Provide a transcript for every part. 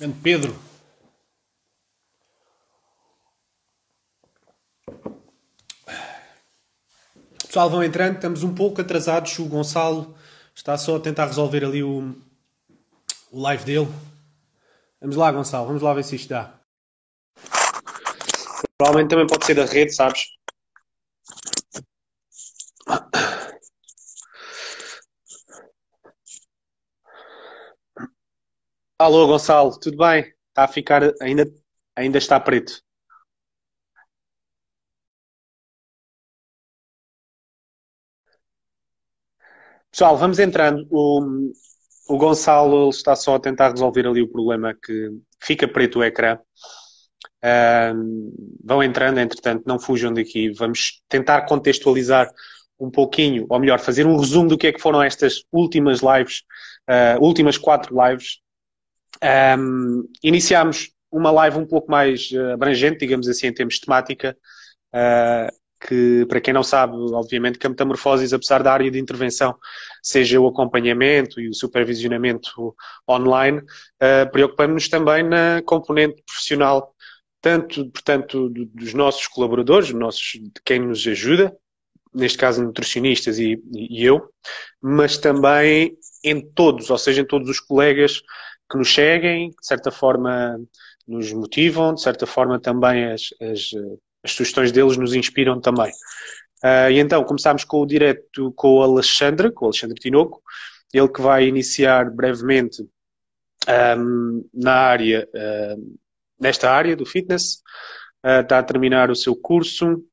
Grande Pedro. Pessoal, vão entrando, estamos um pouco atrasados. O Gonçalo está só a tentar resolver ali o, o live dele. Vamos lá, Gonçalo, vamos lá ver se isto dá. Provavelmente também pode ser da rede, sabes? Alô, Gonçalo, tudo bem? Está a ficar, ainda, ainda está preto. Pessoal, vamos entrando. O, o Gonçalo está só a tentar resolver ali o problema que fica preto o ecrã. vão entrando, entretanto, não fujam daqui. Vamos tentar contextualizar um pouquinho, ou melhor, fazer um resumo do que é que foram estas últimas lives, uh, últimas quatro lives. Um, iniciámos uma live um pouco mais ah, abrangente, digamos assim, em termos de temática, uh, que, para quem não sabe, obviamente, que a metamorfose, apesar da área de intervenção, seja o acompanhamento e o supervisionamento online, uh, preocupamos-nos também na componente profissional, tanto, portanto, dos nossos colaboradores, nossos, de quem nos ajuda, neste caso nutricionistas e, e eu, mas também em todos, ou seja, em todos os colegas que nos seguem, de certa forma nos motivam, de certa forma também as, as as sugestões deles nos inspiram também. Uh, e então começámos com o direto com o Alexandre, com o Alexandre Tinoco, ele que vai iniciar brevemente um, na área, uh, nesta área do fitness, uh, está a terminar o seu curso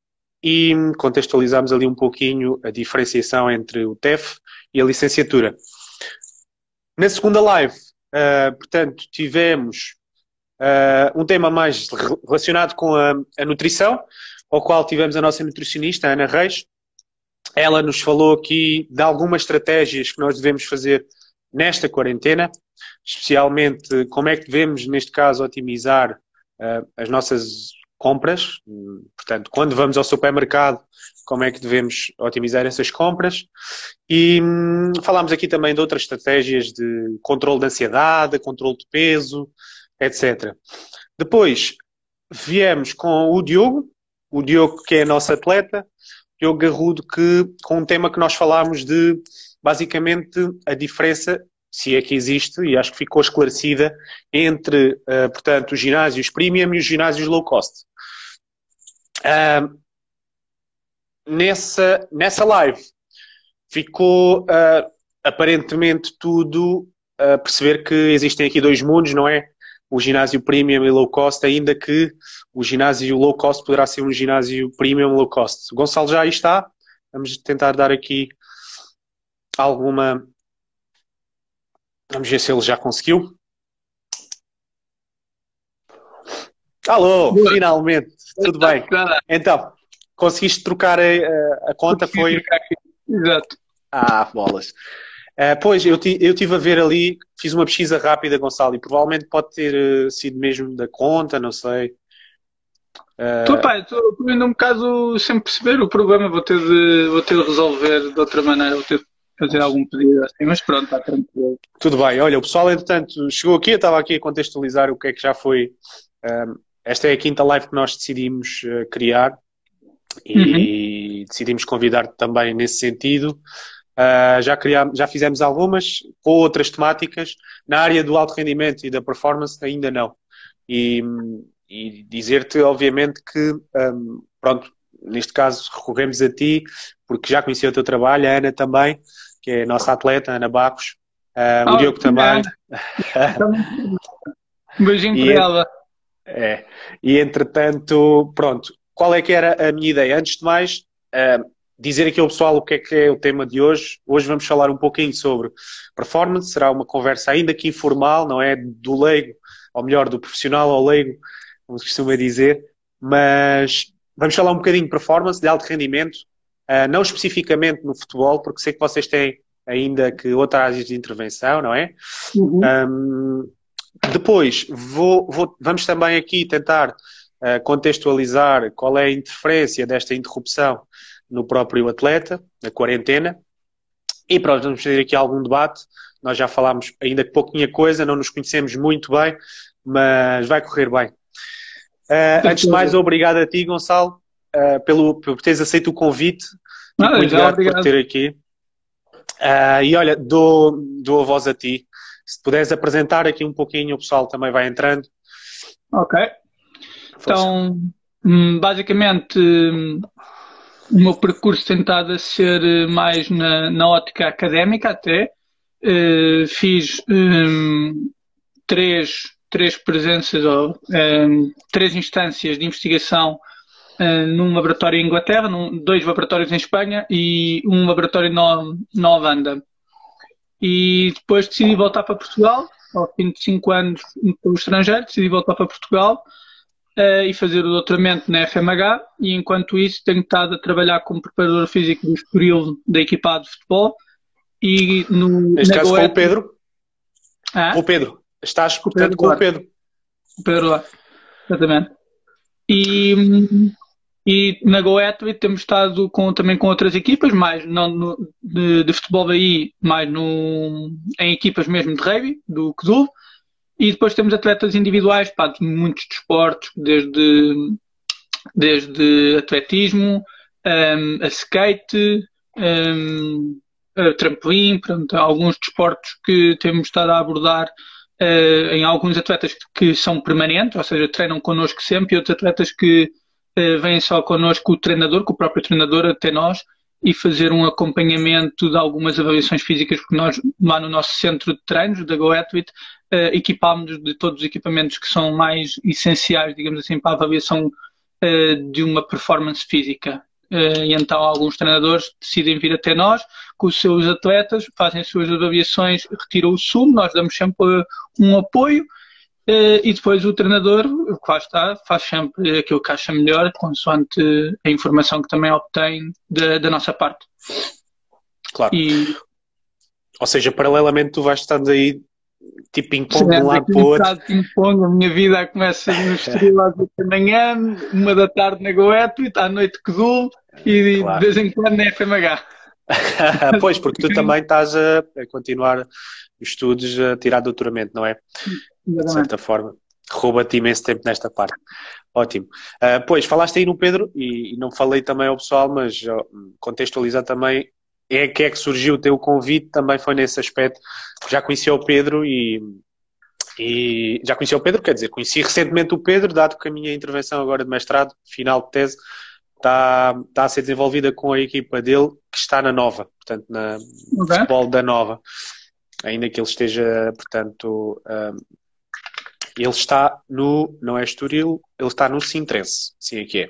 e contextualizamos ali um pouquinho a diferenciação entre o TEF e a licenciatura. Na segunda live, portanto, tivemos Uh, um tema mais relacionado com a, a, nutrição, ao qual tivemos a nossa nutricionista, Ana Reis. Ela nos falou aqui de algumas estratégias que nós devemos fazer nesta quarentena, especialmente como é que devemos, neste caso, otimizar uh, as nossas compras. Portanto, quando vamos ao supermercado, como é que devemos otimizar essas compras. E hum, falámos aqui também de outras estratégias de controle de ansiedade, controle de peso, etc. Depois viemos com o Diogo, o Diogo que é nosso atleta, Diogo Garrudo, que, com um tema que nós falámos de basicamente a diferença, se é que existe, e acho que ficou esclarecida, entre, uh, portanto, os ginásios premium e os ginásios low cost. Uh, nessa, nessa live ficou uh, aparentemente tudo a perceber que existem aqui dois mundos, não é? o ginásio premium e low cost, ainda que o ginásio low cost poderá ser um ginásio premium low cost. O Gonçalo já aí está. Vamos tentar dar aqui alguma. Vamos ver se ele já conseguiu. Alô, Boa. finalmente, tudo bem. Então, conseguiste trocar a, a conta? Foi. Exato. Ah, bolas. Uh, pois, eu, eu tive a ver ali, fiz uma pesquisa rápida, Gonçalo, e provavelmente pode ter uh, sido mesmo da conta, não sei. Uh... pá, estou ainda um bocado sem perceber o problema, vou ter de, vou ter de resolver de outra maneira, vou ter de fazer algum pedido assim, mas pronto, está tranquilo. Tudo bem, olha, o pessoal, entretanto, chegou aqui, eu estava aqui a contextualizar o que é que já foi. Um, esta é a quinta live que nós decidimos uh, criar e uhum. decidimos convidar-te também nesse sentido. Uh, já, criámos, já fizemos algumas com outras temáticas. Na área do alto rendimento e da performance, ainda não. E, e dizer-te, obviamente, que, um, pronto, neste caso recorremos a ti, porque já conheci o teu trabalho, a Ana também, que é a nossa atleta, Ana Bacos, uh, oh, o Diogo também. um beijinho para ela. É, e entretanto, pronto, qual é que era a minha ideia? Antes de mais, uh, dizer aqui ao pessoal o que é que é o tema de hoje. Hoje vamos falar um pouquinho sobre performance, será uma conversa ainda que informal, não é do leigo, ou melhor, do profissional ao leigo, como se costuma dizer, mas vamos falar um bocadinho de performance, de alto rendimento, uh, não especificamente no futebol, porque sei que vocês têm ainda que outras áreas de intervenção, não é? Uhum. Um, depois, vou, vou, vamos também aqui tentar uh, contextualizar qual é a interferência desta interrupção no próprio atleta, na quarentena. E pronto, vamos fazer aqui algum debate Nós já falámos ainda pouquinha coisa, não nos conhecemos muito bem, mas vai correr bem. Uh, antes de mais, obrigado a ti, Gonçalo, uh, pelo, por teres aceito o convite. Muito já, obrigado por ter aqui. Uh, e olha, dou, dou a voz a ti. Se puderes apresentar aqui um pouquinho, o pessoal também vai entrando. Ok. Então, hum, basicamente, hum, o meu percurso tem estado a ser eh, mais na, na ótica académica até. Uh, fiz um, três, três presenças ou um, três instâncias de investigação uh, num laboratório em Inglaterra, num, dois laboratórios em Espanha e um laboratório no, na Holanda. E depois decidi voltar para Portugal, ao fim de cinco anos no estrangeiro, decidi voltar para Portugal uh, e fazer o doutoramento na FMH e enquanto isso tenho estado a trabalhar como preparador físico do Estoril da equipa de futebol e no Neste caso Goethe... com o Pedro? Ah? Com o Pedro. Estás, portanto, com o Pedro. O Pedro lá, exatamente. E, e na Goethe temos estado com, também com outras equipas, mais não no, de, de, futebol aí, mais no, em equipas mesmo de rugby, do CDUV, e depois temos atletas individuais pá, de muitos desportos, desde, desde atletismo, um, a skate, um, a trampolim, pronto, alguns desportos que temos estado a abordar uh, em alguns atletas que são permanentes, ou seja, treinam connosco sempre, e outros atletas que uh, vêm só connosco o treinador, com o próprio treinador até nós, e fazer um acompanhamento de algumas avaliações físicas, porque nós, lá no nosso centro de treinos, da GoAthlete, uh, equipámos de todos os equipamentos que são mais essenciais, digamos assim, para a avaliação uh, de uma performance física. E então alguns treinadores decidem vir até nós com os seus atletas, fazem as suas avaliações, retiram o sumo, nós damos sempre um apoio e depois o treinador, que lá está, faz sempre aquilo que acha melhor, consoante a informação que também obtém da, da nossa parte. Claro. E... Ou seja, paralelamente tu vais estando aí tipo ping-pong de um lado para o outro. ping-pong, a minha vida começa no Estoril às 8 da manhã, uma da tarde na Goethe, à noite que dou e claro. de vez em quando na FMH. pois, porque tu também estás a, a continuar os estudos a tirar doutoramento, não é? De certa forma. Rouba-te imenso tempo nesta parte. Ótimo. Uh, pois, falaste aí no Pedro, e, e, não falei também ao pessoal, mas contextualizar também é que é que surgiu o teu convite, também foi nesse aspecto. Já conheci o Pedro e, e já conheci o Pedro, quer dizer, conheci recentemente o Pedro, dado que a minha intervenção agora de mestrado, final de tese, está, está a ser desenvolvida com a equipa dele, que está na Nova, portanto, na okay. futebol da Nova. Ainda que ele esteja, portanto, um, ele está no, não é Estoril, ele está no Sintrense, sim aqui é.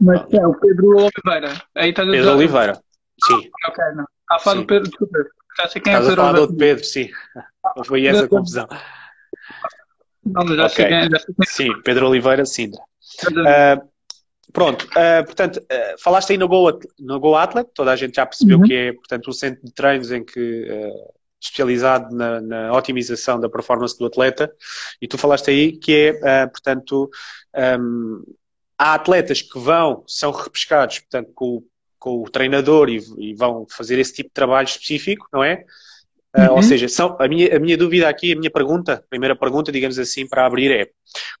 Mas é o Pedro Oliveira. Aí está Pedro Oliveira. Sim. Ok, não. Está a falar do Pedro, desculpa. Já sei quem é Pedro. a falar do Pedro, sim. Foi essa a confusão. Não, já, okay. sei quem, já sei quem é. Sim, Pedro Oliveira Sindra. Uh, pronto, uh, portanto, uh, falaste aí no Go, no Go Atlet, toda a gente já percebeu uhum. que é, portanto, um centro de treinos em que especializado na, na, otimização da performance do atleta, e tu falaste aí que é, portanto, um, há atletas que vão, são repescados, portanto, com com o treinador e, e, vão fazer esse tipo de trabalho específico, não é? Uh, Ou seja, são, a, minha, a minha dúvida aqui, a minha pergunta, a primeira pergunta, digamos assim, para abrir é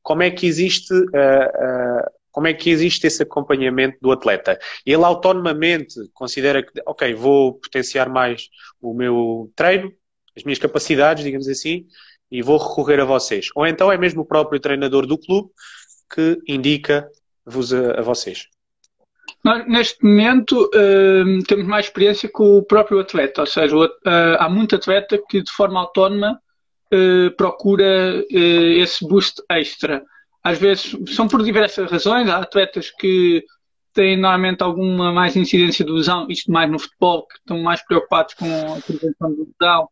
como é que existe, uh, uh, como é que existe esse acompanhamento do atleta? Ele autonomamente considera que, ok, vou potenciar mais o meu treino, as minhas capacidades, digamos assim, e vou recorrer a vocês. Ou então é mesmo o próprio treinador do clube que indica-vos a, a vocês. Neste momento, uh, temos mais experiência com o próprio atleta, ou seja, uh, há muito atleta que de forma autónoma uh, procura esse boost extra. Às vezes são por diversas razões, há atletas que têm normalmente alguma mais incidência de lesão, isto mais no futebol, que estão mais preocupados com a prevenção de lesão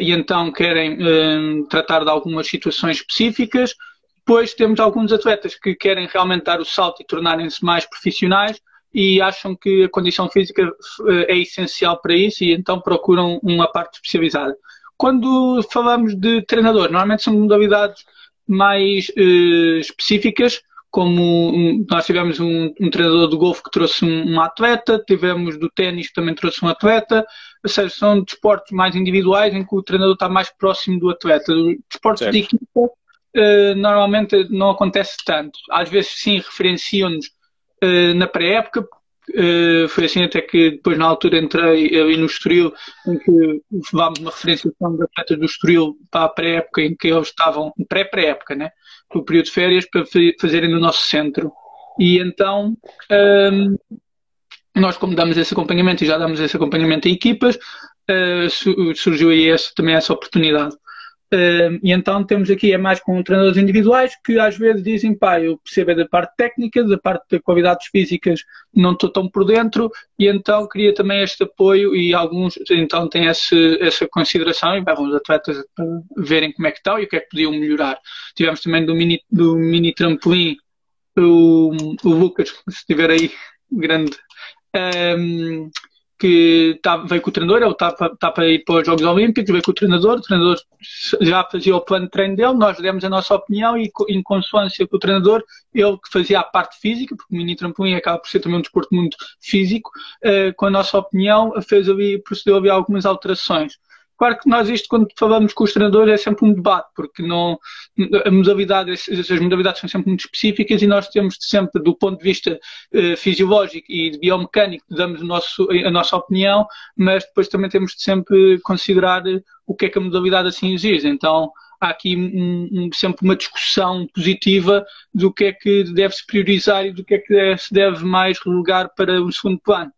e então querem tratar de algumas situações específicas. Depois temos alguns atletas que querem realmente dar o salto e tornarem-se mais profissionais e acham que a condição física eh, é essencial para isso e então procuram uma parte especializada. Quando falamos de treinador, normalmente são modalidades mais uh, específicas, como um, nós tivemos um, um, treinador de golfe que trouxe um, um, atleta, tivemos do ténis que também trouxe um atleta, ou seja, são desportos mais individuais em que o treinador está mais próximo do atleta. Desportos certo. de equipa uh, normalmente não acontece tanto. Às vezes sim referenciam-nos uh, na pré-época, Uh, foi assim até que depois na altura entrei ali no Estoril em que levámos uma referenciação de atletas do Estoril para a pré-época em que eles estavam, pré-pré-época, né? O período de férias para fazerem no nosso centro. E então um, nós como damos esse acompanhamento e já damos esse acompanhamento a equipas, uh, surgiu aí esse, também essa oportunidade. Uh, e então temos aqui é mais com treinadores individuais que às vezes dizem, pá, eu percebo é da parte técnica, da parte de qualidades físicas não estou tão por dentro e então queria também este apoio e alguns então têm esse, essa consideração e levam os atletas verem como é que estão e o que é que podiam melhorar. Tivemos também do mini, do mini trampolim o, o Lucas, se estiver aí, grande que tá, veio com o treinador, ele está tá para ir para os Jogos Olímpicos, veio com o treinador, o treinador já fazia o plano de treino dele, nós demos a nossa opinião e em consonância com o treinador, ele que fazia a parte física, porque o mini trampolim acaba por ser também um desporto muito físico, uh, com a nossa opinião, fez ali, procedeu ali algumas alterações. Claro que nós isto, quando falamos com os treinadores, é sempre um debate, porque não, a modalidade, as modalidades são sempre muito específicas e nós temos sempre, do ponto de vista uh, fisiológico e biomecânico, damos nosso, a nossa opinião, mas depois também temos de sempre considerar o que é que a modalidade assim exige. Então, há aqui um, um, sempre uma discussão positiva do que é que deve-se priorizar e do que é que se deve mais relegar para o segundo plano.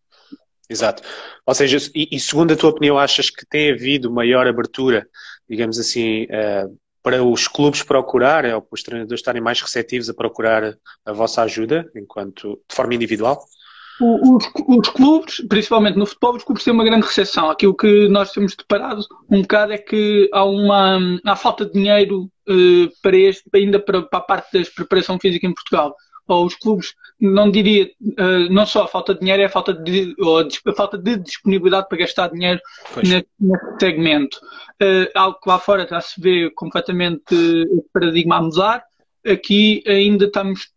Exato. Ou seja, e, e, segundo a tua opinião, achas que tem havido maior abertura, digamos assim, uh, para os clubes procurarem ou para os treinadores estarem mais receptivos a procurar a vossa ajuda, enquanto de forma individual? Os, os, clubes, principalmente no futebol, os clubes têm uma grande recepção. Aquilo que nós temos deparado um bocado é que há uma há falta de dinheiro uh, para este, ainda para, para a parte da preparação física em Portugal ou os clubes, não diria, uh, não só a falta de dinheiro, é a falta de, a falta de disponibilidade para gastar dinheiro nesse, segmento. Uh, algo que lá fora já se vê completamente o paradigma a mudar. Aqui ainda estamos,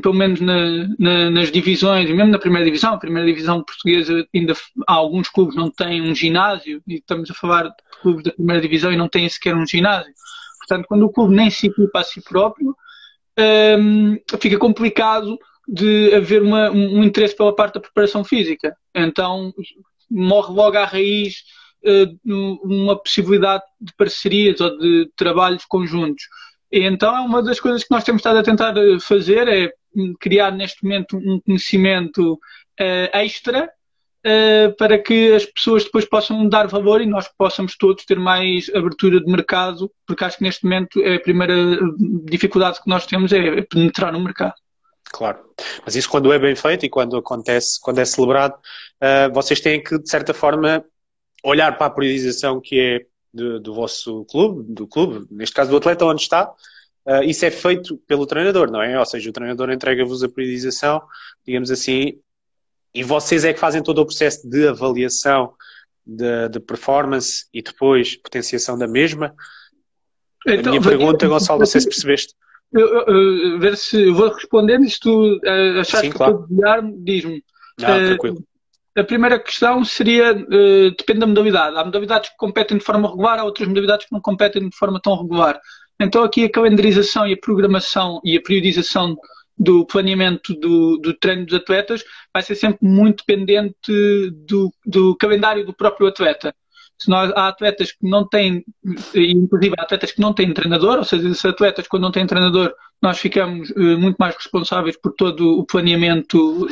pelo menos na, na, nas divisões, mesmo na primeira divisão, a primeira divisão portuguesa ainda há alguns clubes não têm um ginásio, e estamos a falar de clubes da primeira divisão e não têm sequer um ginásio. Portanto, quando o clube nem se equipa a si próprio, um, fica complicado de haver uma, um interesse pela parte da preparação física. Então morre logo à raiz uh, uma possibilidade de parcerias ou de trabalhos conjuntos. E então é uma das coisas que nós temos estado a tentar fazer é criar neste momento um conhecimento uh, extra uh, para que as pessoas depois possam dar valor e nós possamos todos ter mais abertura de mercado, porque acho que neste momento é a primeira dificuldade que nós temos é penetrar no mercado. Claro, mas isso quando é bem feito e quando acontece, quando é celebrado, uh, vocês têm que, de certa forma, olhar para a priorização que é do, do vosso clube, do clube, neste caso do atleta onde está, Uh, isso é feito pelo treinador, não é? Ou seja, o treinador entrega-vos a priorização, digamos assim, e vocês é que fazem todo o processo de avaliação de, de performance e depois potenciação da mesma. Então, a minha pergunta, Gonçalo, não sei se percebeste. Eu, eu, eu, ver se eu vou respondendo se tu uh, achaste Sim, que claro. desviar-me, diz-me. Não, uh, tranquilo. A primeira questão seria, uh, depende da modalidade. Há modalidades que competem de forma regular, há outras modalidades que não competem de forma tão regular. Então aqui a calendarização e a programação e a periodização do planeamento do, do treino dos atletas vai ser sempre muito dependente do, do calendário do próprio atleta. Se nós, há atletas que não têm, inclusive há atletas que não têm treinador, ou seja, esses atletas quando não têm treinador, nós ficamos uh, muito mais responsáveis por todo o planeamento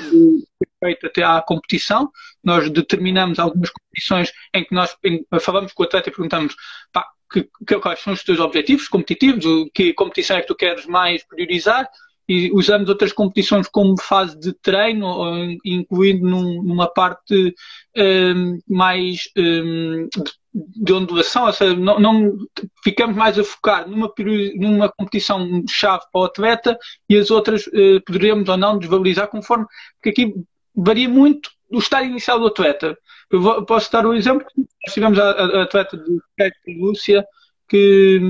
feito até à competição. Nós determinamos algumas competições em que nós em, falamos com o atleta e perguntamos pá, que, que, quais são os teus objetivos competitivos, que competição é que tu queres mais priorizar, e usamos outras competições como fase de treino, incluindo num, numa parte um, mais um, de, ondulação, ou seja, não, não, ficamos mais a focar numa, numa competição chave para o atleta e as outras uh, poderíamos ou não desvalorizar conforme, porque aqui varia muito do estado inicial do atleta. Eu vou, posso dar um exemplo, nós tivemos a, a, a atleta de Lúcia, que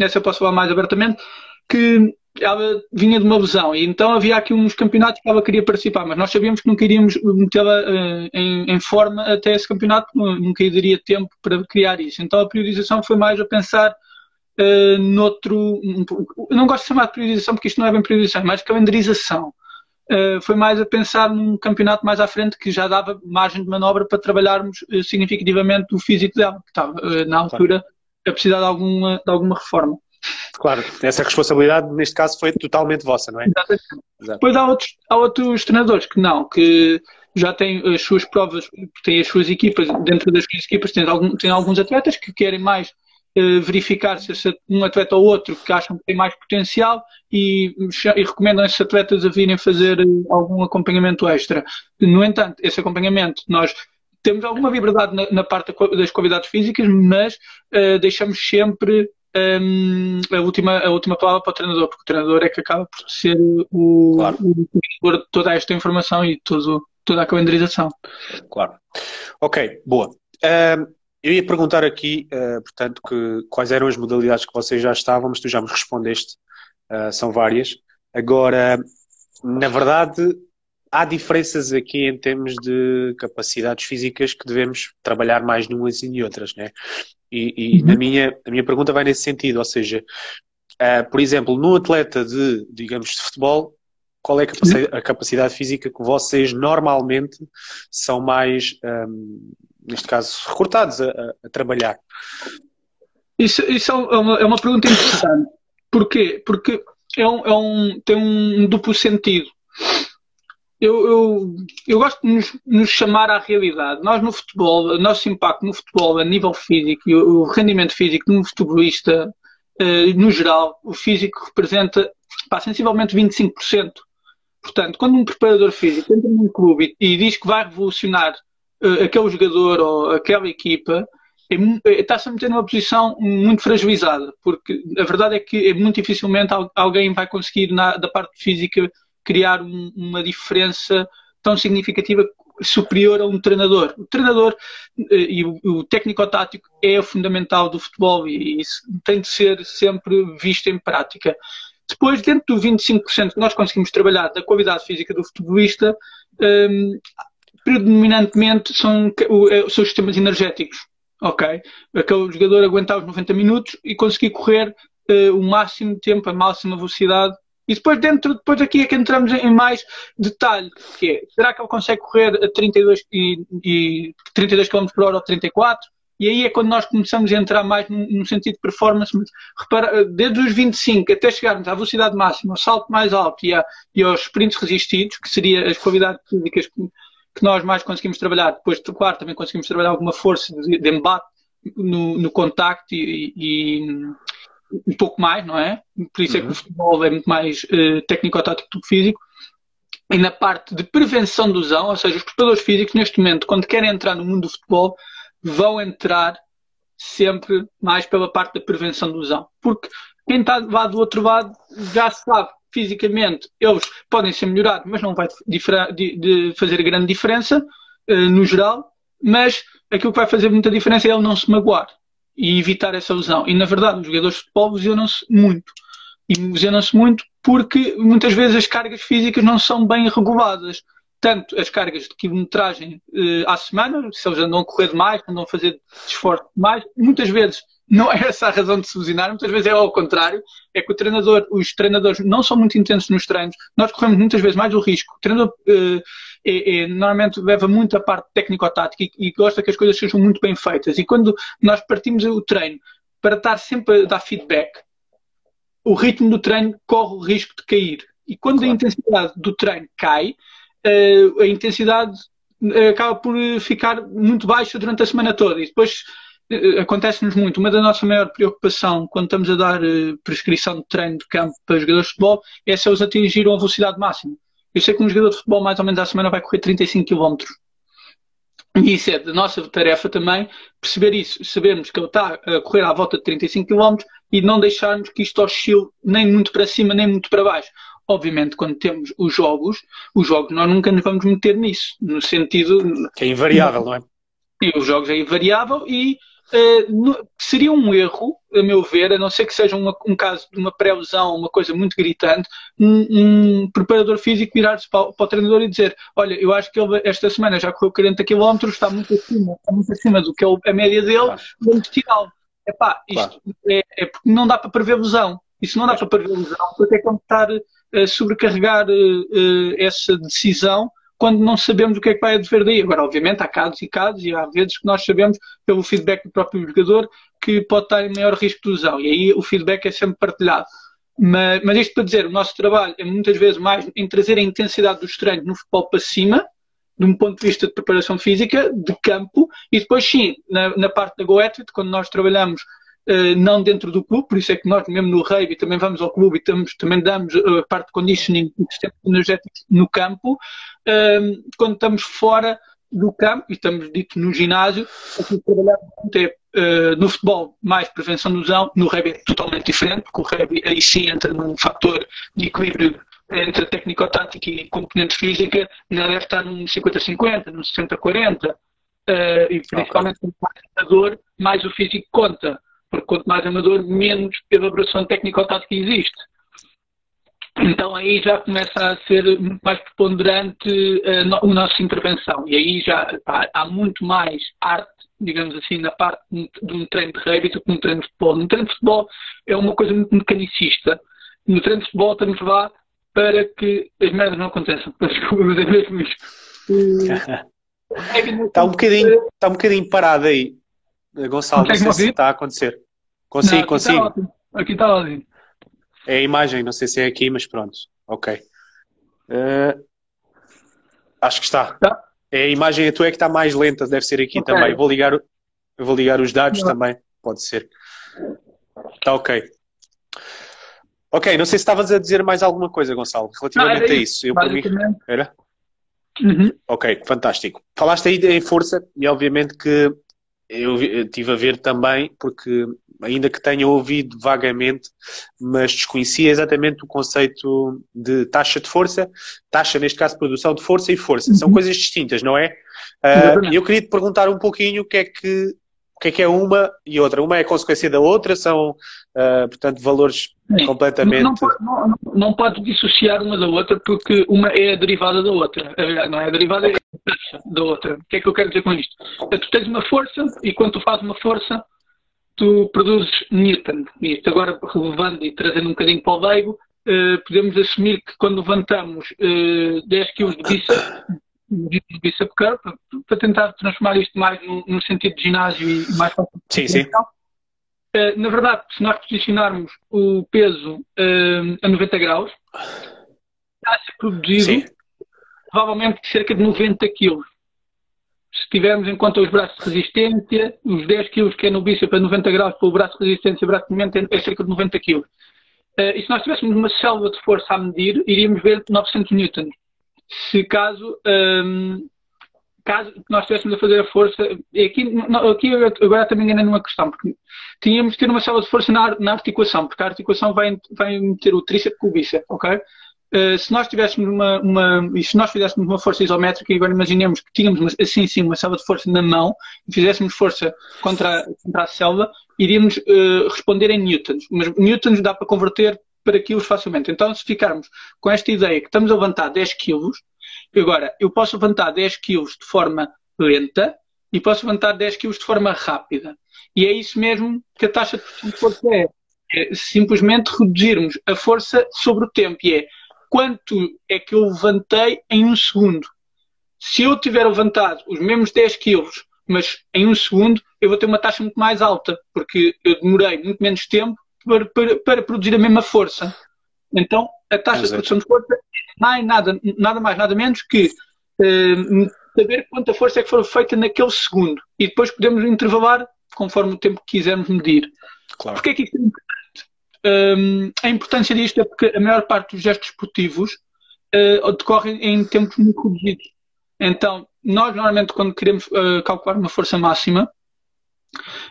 essa eu posso falar mais abertamente, que ela vinha de uma lesão e então havia aqui uns campeonatos que ela queria participar, mas nós sabíamos que não queríamos metê-la uh, em, em, forma até esse campeonato, nunca daria tempo para criar isso. Então a priorização foi mais a pensar uh, noutro. Eu não gosto de chamar de priorização porque isto não é bem priorização, é mais calendarização. Uh, foi mais a pensar num campeonato mais à frente que já dava margem de manobra para trabalharmos uh, significativamente o físico dela, que estava na altura a precisar de alguma, de alguma reforma. Claro, essa responsabilidade neste caso foi totalmente vossa, não é? Exatamente. Exato. Depois há outros, há outros treinadores que não, que já têm as suas provas, têm as suas equipas, dentro das suas equipas têm, algum, alguns atletas que querem mais eh, verificar se um atleta ou outro que acham que tem mais potencial e, e recomendam esses atletas a virem fazer eh, algum acompanhamento extra. No entanto, esse acompanhamento nós temos alguma liberdade na, na parte das qualidades físicas, mas uh, deixamos sempre um, a, última, a última palavra para o treinador, porque o treinador é que acaba por ser o, claro. o, de toda esta informação e todo, toda a calendarização. Claro. Ok, boa. Um, eu ia perguntar aqui, uh, portanto, que, quais eram as modalidades que vocês já estavam, mas tu já me respondeste, uh, são várias. Agora, na verdade, há diferenças aqui em termos de capacidades físicas que devemos trabalhar mais numas e em outras, né? E, e uhum. a, minha, a minha pergunta vai nesse sentido, ou seja, uh, por exemplo, num atleta de, digamos, de futebol, qual é a capacidade, a capacidade física que vocês normalmente são mais, um, ehm, neste caso, recrutados a, a, trabalhar? Isso, isso é, uma, é uma pergunta interessante. Porquê? Porque é um, é um, tem um duplo sentido eu, eu, eu gosto de nos, nos, chamar à realidade. Nós no futebol, o nosso impacto no futebol a nível físico e o, o rendimento físico de um futebolista, uh, no geral, o físico representa pá, sensivelmente 25%. Portanto, quando um preparador físico entra num clube e, e diz que vai revolucionar uh, aquele jogador ou aquela equipa, é, é, está-se a meter numa posição muito fragilizada, porque a verdade é que é muito dificilmente alguém vai conseguir, na, da parte física, criar um, uma diferença tão significativa superior a um treinador. O treinador eh, e o, o técnico-tático é fundamental do futebol e isso tem de ser sempre visto em prática. Depois, dentro do 25% que nós conseguimos trabalhar da qualidade física do futebolista, um, predominantemente são, eh, são os sistemas energéticos. Ok? Aquele jogador aguentar os 90 minutos e conseguir correr uh, o máximo de tempo, a máxima velocidade e depois dentro, depois aqui é que entramos em mais detalhe, que é, será que ele consegue correr a 32, e, e 32 km por hora ou 34? E aí é quando nós começamos a entrar mais no, sentido de performance. Repara, desde os 25 até chegarmos à velocidade máxima, ao salto mais alto e, a, e aos sprints resistidos, que seriam as qualidades físicas que, que, nós mais conseguimos trabalhar. Depois, claro, também conseguimos trabalhar alguma força de, de embate no, no contacto e, e, um pouco mais, não é? Por isso é que o uhum. futebol é muito mais uh, técnico-tático do que físico. E na parte de prevenção do lesão, ou seja, os preparadores físicos, neste momento, quando querem entrar no mundo do futebol, vão entrar sempre mais pela parte da prevenção do lesão. Porque quem está lá do outro lado já sabe fisicamente, eles podem ser melhorados, mas não vai de, de fazer grande diferença uh, no geral. Mas aquilo que vai fazer muita diferença é ele não se magoar e evitar essa lesão. E na verdade, os jogadores de futebol lesionam-se muito. E lesionam-se muito porque muitas vezes as cargas físicas não são bem reguladas. Tanto as cargas de quilometragem eh, à semana, se eles andam a correr demais, andam a fazer esforço demais, muitas vezes não é essa a razão de se lesionar, muitas vezes é ao contrário, é que o treinador, os treinadores não são muito intensos nos treinos, nós corremos muitas vezes mais o risco. O treinador eh, é, é, normalmente leva muito a parte técnico-tática e, e, gosta que as coisas sejam muito bem feitas. E quando nós partimos o treino para estar sempre a dar feedback, o ritmo do treino corre o risco de cair. E quando claro. a intensidade do treino cai, uh, a intensidade eh, acaba por ficar muito baixa durante a semana toda. E depois acontece-nos muito. Uma da nossa maior preocupação quando estamos a dar uh, prescrição de treino de campo para jogadores de futebol é se eles atingiram a velocidade máxima. Eu sei que um jogador de futebol, mais ou menos à semana, vai correr 35 km. E isso é da nossa tarefa também, perceber isso. Sabemos que ele está a correr à volta de 35 km e não deixarmos que isto oscile nem muito para cima, nem muito para baixo. Obviamente, quando temos os jogos, os jogos nós nunca nos vamos meter nisso, no sentido. Que é invariável, não é? E os jogos é invariável e seria um erro, a meu ver, a não ser que seja uma, um caso de uma pré-lesão, uma coisa muito gritante, um, um preparador físico virar-se para, para, o treinador e dizer: Olha, eu acho que ele esta semana já correu 40 km, está muito acima, está muito acima do que é a média dele, vamos tirá-lo. Epá, isto claro. é, é porque não dá para prever lesão. Se não dá para prever lesão, porque é que vamos estar a sobrecarregar uh, essa decisão quando não sabemos o que é que vai adver daí. Agora, obviamente, há casos e casos, e há vezes que nós sabemos, pelo feedback do próprio jogador, que pode estar em maior risco de lesão. E aí o feedback é sempre partilhado. Mas, mas isto para dizer, o nosso trabalho é muitas vezes mais em trazer a intensidade dos treinos no futebol para cima, de um ponto de vista de preparação física, de campo, e depois sim, na, na parte da GoEtrit, quando nós trabalhamos não dentro do clube, por isso é que nós, mesmo no rugby, também vamos ao clube e tamos, também damos a parte de conditioning e sistema energético no campo, quando estamos fora do campo e estamos dito no ginásio, aquilo que trabalhamos é uh, no futebol mais prevenção de lesão, no rugby é totalmente diferente, porque o rugby aí sim entra num fator de equilíbrio entre a técnico-tática e componente física, já deve estar num 50-50, num 60-40, uh, e principalmente okay. mais amador, mais o físico conta, porque quanto mais amador, menos elaboração técnico-tática existe. Então aí já começa a ser mais preponderante uh, a nossa intervenção. E aí já pá, há muito mais arte, digamos assim, na parte de um treino de rugby do que num treino de futebol. No treino de futebol é uma coisa muito mecanicista. No treino de futebol estamos lá para que as merdas não aconteçam. Desculpa, mas é mesmo isto. está, um bocadinho, está um bocadinho parado aí, Gonçalo. Não sei se está a acontecer. Consigo, não, consigo. Aqui está ótimo. É a imagem, não sei se é aqui, mas pronto. Ok. Uh, acho que está. Tá. É a imagem, a tua é que está mais lenta, deve ser aqui okay. também. Eu vou ligar, vou ligar os dados não. também, pode ser. Está ok. Ok, não sei se estavas a dizer mais alguma coisa, Gonçalo, relativamente não, a isso. Eu, mim, era? Uhum. Ok, fantástico. Falaste aí em força e obviamente que eu estive a ver também, porque ainda que tenha ouvido vagamente, mas desconhecia exatamente o conceito de taxa de força, taxa, neste caso, produção de força e força. Uhum. São coisas distintas, não é? Uh, eu queria te perguntar um pouquinho o que é que o que é que é uma e outra? Uma é consequência da outra, são, uh, portanto, valores Sim. completamente. Não, não, não, não, pode dissociar uma da outra porque uma é a derivada da outra. Não é a derivada okay. é a da outra. O que é que eu quero dizer com isto? Tu tens uma força e quando tu fazes uma força, tu produzes Newton. Isto agora, relevando e trazendo um bocadinho para o leigo, uh, podemos assumir que quando levantamos uh, 10 kg de bíceps, de bíceps curl, para tentar transformar isto mais no, no sentido de ginásio e mais fácil. Sim, sim. Uh, na verdade, se nós posicionarmos o peso a 90 graus, está a ser produzido sim. provavelmente cerca de 90 kg se tivermos em conta os braços de resistência, os 10 kg que é no bíceps a 90 graus para o braço de resistência e braço de movimento é cerca de 90 kg. Uh, e se nós tivéssemos uma célula de força a medir, iríamos ver 900 newtons. Se caso, um, ehm, caso nós estivéssemos a fazer a força, aqui, não, aqui agora também ainda numa questão, porque tínhamos de ter uma célula de força na, na articulação, porque a articulação vai, vai meter o tríceps com o bíceps, ok? Uh, se nós tivéssemos uma, uma, se nós fizéssemos uma força isométrica, e agora imaginemos que tínhamos assim sim uma selva de força na mão e fizéssemos força contra, contra a selva, iríamos uh, responder em newtons. Mas newtons dá para converter para quilos facilmente. Então, se ficarmos com esta ideia que estamos a levantar 10 quilos, agora eu posso levantar 10 quilos de forma lenta e posso levantar 10 quilos de forma rápida. E é isso mesmo que a taxa de força é. é simplesmente reduzirmos a força sobre o tempo. E é quanto é que eu levantei em um segundo. Se eu tiver levantado os mesmos 10 quilos, mas em um segundo, eu vou ter uma taxa muito mais alta, porque eu demorei muito menos tempo para, para, para produzir a mesma força. Então, a taxa Exato. de produção de força não é nada, nada mais, nada menos que uh, saber quanta força é que foi feita naquele segundo. E depois podemos intervalar conforme o tempo que quisermos medir. Claro. Porquê é que isto é importante? Um, a importância disto é porque a maior parte dos gestos esportivos uh, decorrem em tempos muito reduzidos. Então, nós normalmente quando queremos uh, calcular uma força máxima,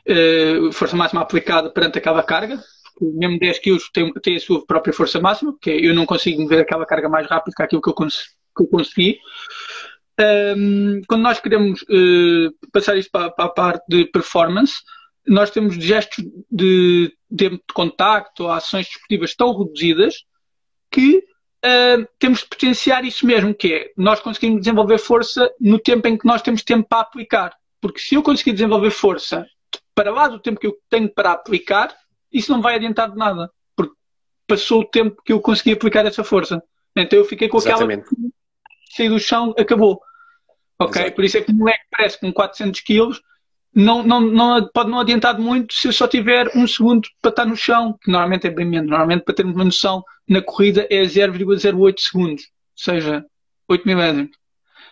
uh, força máxima aplicada perante aquela carga, mesmo 10 kg tem, tem, a sua própria força máxima, porque eu não consigo mover aquela carga mais rápido que aquilo que eu, cons que eu consegui. Um, quando nós queremos passar isto para, para, a parte de performance, nós temos gestos de tempo de contacto ou ações desportivas tão reduzidas que uh, temos de potenciar isso mesmo, que é nós conseguimos desenvolver força no tempo em que nós temos tempo para aplicar. Porque se eu conseguir desenvolver força para lá do tempo que eu tenho para aplicar, isso não vai adiantar de nada. Porque passou o tempo que eu consegui aplicar essa força. Então eu fiquei com Exatamente. aquela. Saí do chão, acabou. Ok? Exato. Por isso é que um moleque parece com 400 quilos não, não, não, pode não adiantar muito se eu só tiver um segundo para estar no chão, que normalmente é bem menos. Normalmente, para termos uma noção, na corrida é 0,08 segundos, ou seja, 8 milésimos.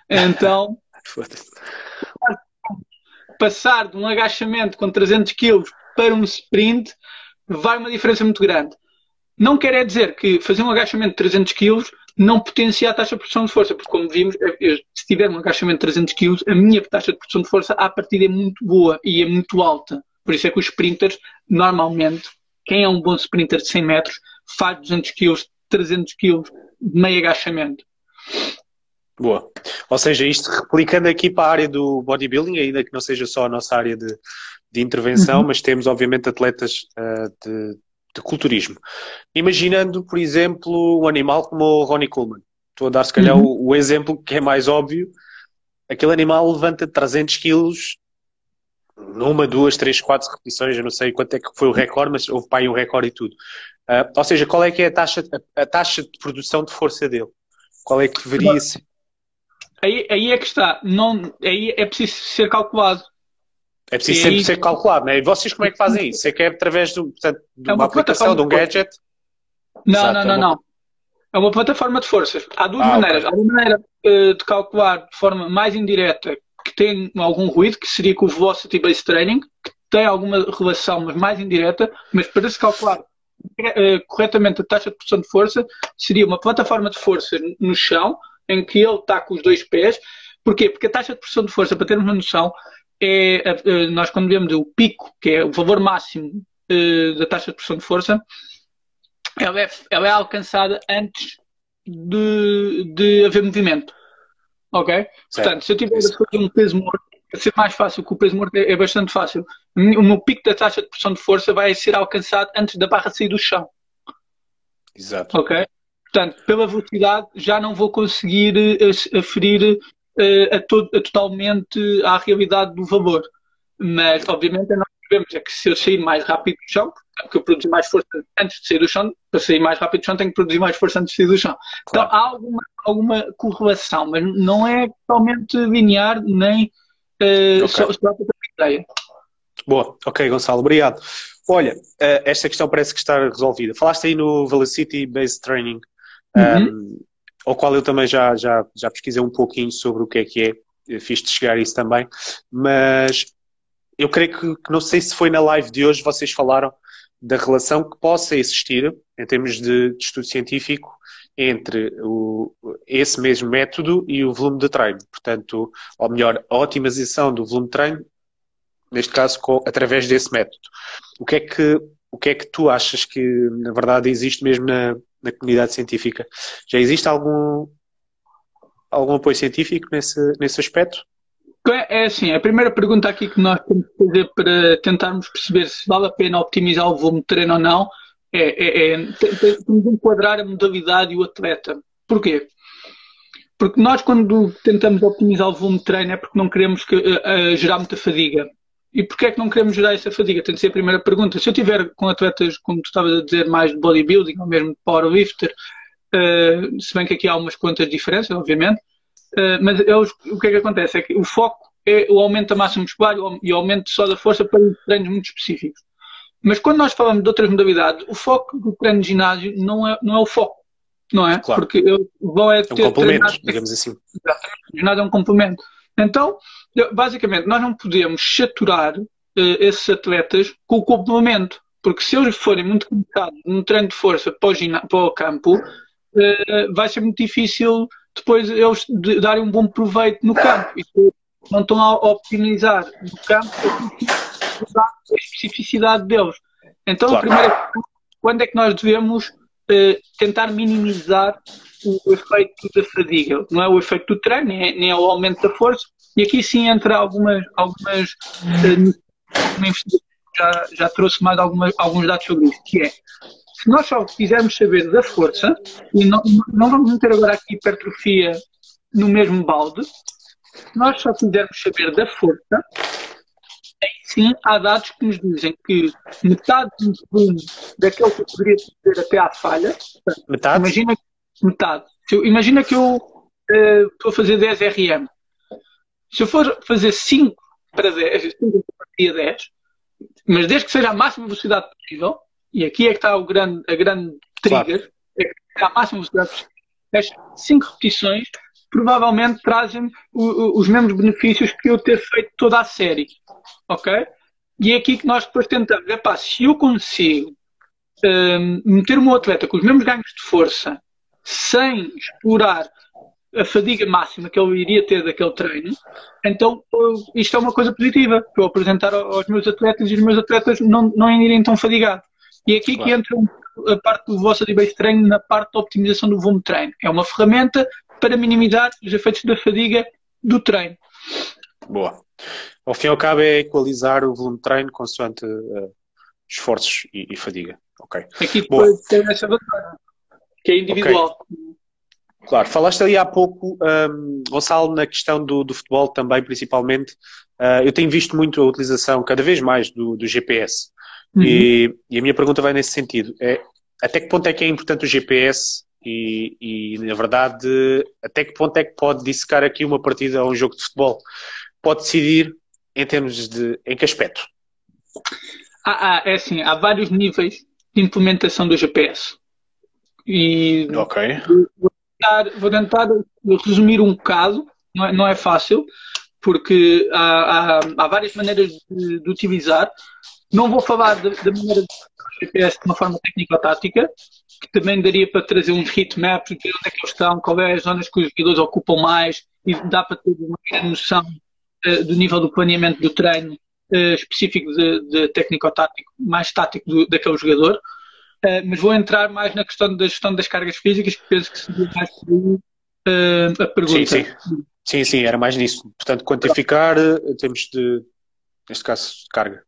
Então, passar de um agachamento com 300 kg para um sprint vai uma diferença muito grande. Não quer é dizer que fazer um agachamento de 300 kg não potencia a taxa de produção de força, porque como vimos, se tiver um agachamento de 300 kg, a minha taxa de produção de força à partida é muito boa e é muito alta. Por isso é que os sprinters, normalmente, quem é um bom sprinter de 100 metros, faz 200 kg, 300 kg de meio agachamento. Boa. Ou seja, isto replicando aqui para a área do bodybuilding, ainda que não seja só a nossa área de, de intervenção, uhum. mas temos obviamente atletas uh, de, de culturismo. Imaginando, por exemplo, um animal como o Ronnie Coleman. Estou a dar, se calhar, uhum. o, o, exemplo que é mais óbvio. Aquele animal levanta 300 quilos numa, duas, três, quatro repetições. Eu não sei quanto é que foi o recorde, mas houve para aí um recorde e tudo. Uh, ou seja, qual é que é a taxa, a, a, taxa de produção de força dele? Qual é que deveria ser? Aí, aí é que está. Não, aí é preciso ser calculado. É preciso sempre aí... ser calculado, né? E vocês como é que fazem isso? É que é através do, portanto, de é uma, uma aplicação, de um gadget? Não, Exato, não, não, é uma... não. É uma plataforma de forças. Há duas ah, maneiras. Okay. Há uma maneira uh, de calcular de forma mais indireta, que tem algum ruído, que seria com o Velocity Based Training, que tem alguma relação, mas mais indireta, mas para se calcular uh, corretamente a taxa de produção de força, seria uma plataforma de força no chão, em que ele está com os dois pés. Porquê? Porque a taxa de produção de força, para termos uma noção, é, nós quando vemos o pico, que é o valor máximo eh, da taxa de pressão de força, ela é, ela é alcançada antes de, de haver movimento. Ok? Certo. Portanto, se eu tiver a fazer um peso morto, a ser mais fácil, que o peso morto é, é, bastante fácil. O meu pico da taxa de pressão de força vai ser alcançado antes da barra sair do chão. Exato. Ok? Portanto, pela velocidade já não vou conseguir eh, aferir uh, a, to a totalmente à realidade do valor. Mas, obviamente, nós sabemos é que se eu sair mais rápido do chão, porque eu produzi mais força antes de sair do chão, para sair mais rápido do chão tenho que produzir mais força antes de sair do chão. Então, claro. Então há alguma, alguma correlação, mas não é totalmente linear, nem uh, okay. só, só para ideia. Boa, ok, Gonçalo, obrigado. Olha, uh, esta questão parece que está resolvida. Falaste aí no Velocity Based Training. Uhum. Um, ao qual eu também já, já, já pesquisei um pouquinho sobre o que é que é, fiz-te chegar isso também, mas eu creio que, que, não sei se foi na live de hoje vocês falaram da relação que possa existir em termos de, de estudo científico entre o, esse mesmo método e o volume de treino. Portanto, ou melhor, a otimização do volume de treino, neste caso, com, através desse método. O que é que o que é que tu achas que, na verdade, existe mesmo na, na comunidade científica? Já existe algum, algum apoio científico nesse, nesse aspecto? É, é assim, a primeira pergunta aqui que nós temos que fazer para tentarmos perceber se vale a pena optimizar o volume de treino ou não é, é, é temos de enquadrar a modalidade e o atleta. Porquê? Porque nós, quando tentamos optimizar o volume de treino, é porque não queremos que, uh, uh, gerar muita fadiga. E porquê é que não queremos gerar essa fadiga? Tem de ser a primeira pergunta. Se eu tiver com atletas, como tu estavas a dizer, mais de bodybuilding ou mesmo de powerlifter, uh, se bem que aqui há umas quantas diferenças, obviamente, uh, mas eles, o que é que acontece? É que o foco é o aumento da massa muscular e o aumento só da força para treinos muito específicos. Mas quando nós falamos de outras modalidades, o foco do treino de ginásio não é, não é o foco, não é? Claro. Porque eu vou é, ter é um complemento, digamos assim. Exatamente. O ginásio é um complemento. Então, basicamente, nós não podemos saturar uh, esses atletas com o complemento. Porque se eles forem muito cansados no treino de força para o, para o campo, uh, vai ser muito difícil depois eles de darem um bom proveito no campo. E se não estão a optimizar no campo, a especificidade deles. Então, claro. a primeira quando é que nós devemos uh, tentar minimizar o efeito da fadiga? Não é o efeito do treino, nem é, nem é o aumento da força, e aqui sim entra algumas, algumas uh, já, já trouxe mais alguma, alguns dados sobre isso, que é se nós só quisermos saber da força, e não, não vamos meter agora aqui hipertrofia no mesmo balde, se nós só quisermos saber da força, sim há dados que nos dizem que metade do volume daquele que eu poderia fazer até à falha, metade? Imagina, metade. Eu, imagina que eu uh, estou a fazer 10 RM. Se eu for fazer 5 para 10, 5 para 10, mas desde que seja a máxima velocidade possível, e aqui é que está o grande, a grande trigger, claro. é que a máxima velocidade possível, estas 5 repetições provavelmente trazem os mesmos benefícios que eu ter feito toda a série. Ok? E é aqui que nós depois tentamos. É pá, se eu consigo um, meter um atleta com os mesmos ganhos de força sem explorar a fadiga máxima que ele iria ter daquele treino, então isto é uma coisa positiva para eu apresentar aos meus atletas e os meus atletas não, não irem tão fadigados. E é aqui claro. que entra a parte do vosso base treino na parte da optimização do volume de treino. É uma ferramenta para minimizar os efeitos da fadiga do treino. Boa. Ao fim e ao cabo é equalizar o volume de treino consoante uh, esforços e, e, fadiga. Ok. Aqui depois tem essa vantagem, que é individual. Okay. Claro, falaste ali há pouco, um, Gonçalo, na questão do, do futebol também, principalmente. Uh, eu tenho visto muito a utilização, cada vez mais, do, do GPS. Uhum. E, e, a minha pergunta vai nesse sentido. É, até que ponto é que é importante o GPS e, e, na verdade, até que ponto é que pode dissecar aqui uma partida ou um jogo de futebol? Pode decidir em termos de. em que aspecto? Ah, ah, é assim, há vários níveis de implementação do GPS. E ok. Tentar, vou tentar resumir um bocado, não é, não é fácil, porque há, há, há várias maneiras de, de, utilizar. Não vou falar da maneira de GPS de uma forma técnico-tática, que também daria para trazer uns heatmaps, ver onde é que eles estão, qual é as zonas que os jogadores ocupam mais, e dá para ter uma noção uh, do nível do planeamento do treino uh, específico de, de técnico-tático, mais tático do, daquele jogador. Uh, mas vou entrar mais na questão da gestão das cargas físicas, que penso que seria mais aí a pergunta. Sim, sim. sim, sim, era mais nisso. Portanto, quantificar em termos de, neste caso, carga.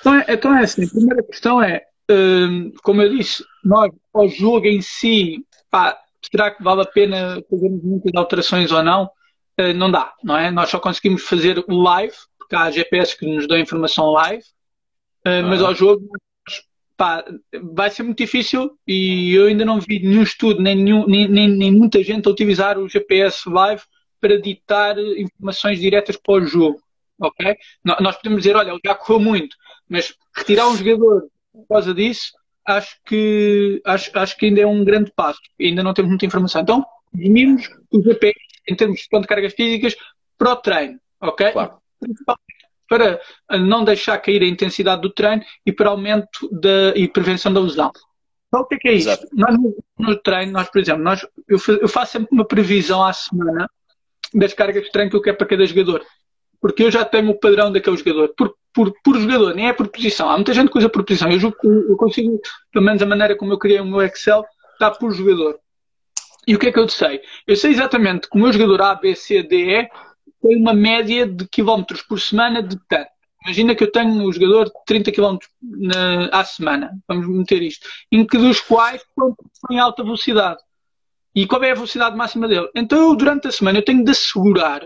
Então é, então é assim, a primeira questão é, um, como eu disse, nós, ao jogo em si, pá, será que vale a pena fazermos muitas alterações ou não? Uh, não dá, não é? Nós só conseguimos fazer o live, porque há GPS que nos dão informação live, uh, mas ao jogo pá, vai ser muito difícil e eu ainda não vi nenhum estudo, nem, nenhum, nem, nem, nem muita gente a utilizar o GPS live para ditar informações diretas para o jogo. Ok? Nós podemos dizer, olha, já correu muito, mas retirar um jogador por causa disso, acho que, acho, acho que ainda é um grande passo. Ainda não temos muita informação. Então, definimos o GPS em termos de de cargas físicas para o treino, ok? Claro. Para não deixar cair a intensidade do treino e para aumento da, e prevenção da lesão. Então, o que é, que é isto? Nós, no treino, nós, por exemplo, nós, eu, eu faço sempre uma previsão à semana das cargas de treino que eu quero para cada jogador. Porque eu já tenho o padrão daquele jogador. Por, por, por jogador, nem é por posição. Há muita gente que usa por posição. Eu, eu consigo, pelo menos a maneira como eu criei o meu Excel, está por jogador. E o que é que eu sei? Eu sei exatamente que o meu jogador A, B, C, D, E tem uma média de quilómetros por semana de tanto. Imagina que eu tenho um jogador de 30 km na, à semana, vamos meter isto, em que dos quais em alta velocidade. E qual é a velocidade máxima dele? Então eu, durante a semana, eu tenho de assegurar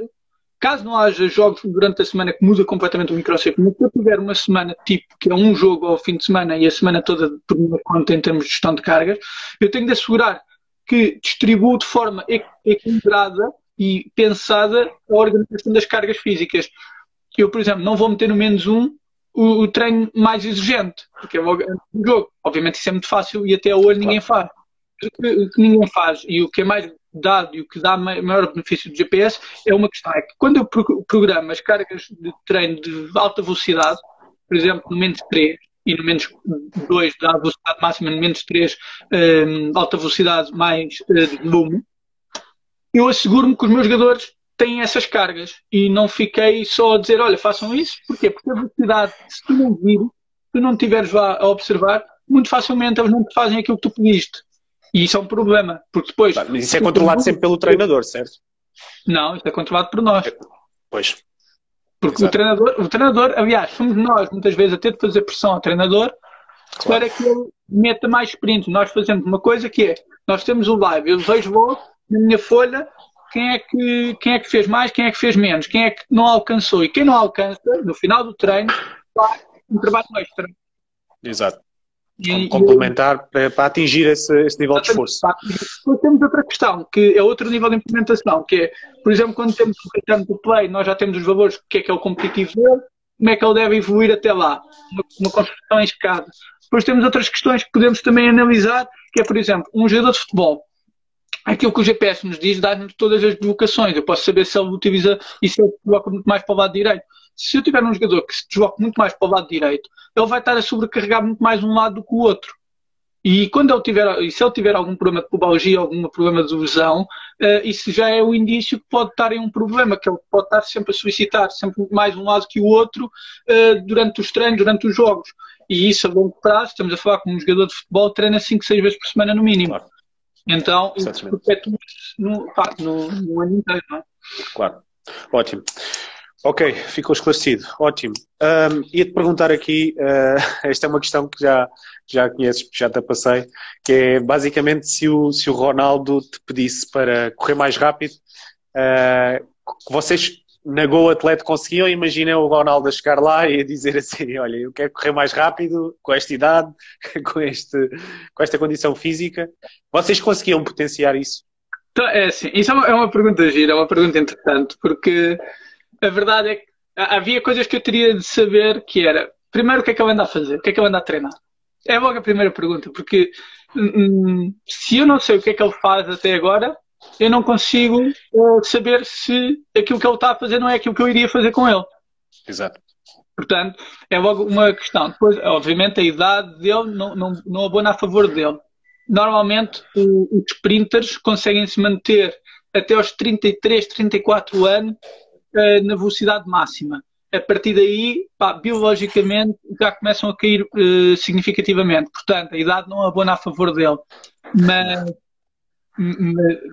Caso não haja jogos durante a semana que muda completamente o microciclo, mas se eu tiver uma semana tipo, que é um jogo ao fim de semana e a semana toda por minha conta em termos de gestão de cargas, eu tenho de assegurar que distribuo de forma equilibrada e pensada a organização das cargas físicas. Eu, por exemplo, não vou meter no menos um o, o treino mais exigente, porque é um jogo. Obviamente isso é muito fácil e até hoje ninguém faz. O que, o que ninguém faz e o que é mais dado e o que dá maior benefício do GPS é uma questão. É que quando eu programo as cargas de treino de alta velocidade, por exemplo, no menos 3 e no menos 2 dá a velocidade máxima, no menos 3 um, alta velocidade mais uh, volume, eu asseguro-me que os meus jogadores têm essas cargas e não fiquei só a dizer, olha, façam isso. Porquê? Porque a velocidade, se tu não vir, se tu não estiveres a observar, muito facilmente eles não te fazem aquilo que tu pediste. E isso é um problema, porque depois. Mas isso é controlado sempre pelo treinador, certo? Não, isso é controlado por nós. Pois. Porque o treinador, o treinador, aliás, somos nós muitas vezes a ter de fazer pressão ao treinador claro. para que ele meta mais sprint. Nós fazemos uma coisa que é, nós temos o live, eu vejo logo na minha folha quem é, que, quem é que fez mais, quem é que fez menos, quem é que não alcançou. E quem não alcança, no final do treino, faz um trabalho extra. Exato. E, complementar para, para, atingir esse, esse nível de esforço. Depois temos outra questão, que é outro nível de implementação, que é, por exemplo, quando temos o return do play, nós já temos os valores, o que é que é o competitivo dele, como é que ele deve evoluir até lá, uma, uma construção em escada. Depois temos outras questões que podemos também analisar, que é, por exemplo, um jogador de futebol aquilo que o GPS nos diz dá-nos todas as vocações. Eu posso saber se ele utiliza e se ele coloca muito mais para o lado direito. Se eu tiver um jogador que se desloca muito mais para o lado direito, ele vai estar a sobrecarregar muito mais um lado do que o outro. E quando ele tiver, e se ele tiver algum problema de pubalgia, algum problema de lesão, uh, isso já é o indício que pode estar em um problema, que ele pode estar sempre a solicitar sempre mais um lado que o outro uh, durante os treinos, durante os jogos. E isso a longo prazo, estamos a falar com um jogador de futebol, treina 5, 6 vezes por semana no mínimo. Claro. Então, isso perpetua no, pá, no, no ano inteiro, não é? Claro. Ótimo. Ok, ficou esclarecido. Ótimo. Um, Ia-te perguntar aqui, uh, esta é uma questão que já, já conheces, já te passei, que é basicamente se o, se o Ronaldo te pedisse para correr mais rápido, uh, vocês na Go Atleta conseguiam, imaginem o Ronaldo a chegar lá e a dizer assim, olha, eu quero correr mais rápido, com esta idade, com, este, com esta condição física. Vocês conseguiam potenciar isso? Então, é assim, isso é uma, é uma pergunta gira, é uma pergunta interessante, porque a verdade é que havia coisas que eu teria de saber que era, primeiro, o que é que ele anda a fazer? O que é que ele anda a treinar? É logo a primeira pergunta, porque hum, se eu não sei o que é que ele faz até agora, eu não consigo uh, saber se aquilo que ele está a fazer não é aquilo que eu iria fazer com ele. Exato. Portanto, é logo uma questão. Depois, obviamente, a idade dele não, não, não abona a favor dele. Normalmente, os sprinters conseguem se manter até aos 33, 34 anos uh, na velocidade máxima. A partir daí, pá, biologicamente, já começam a cair uh, significativamente. Portanto, a idade não abona a favor dele. Mas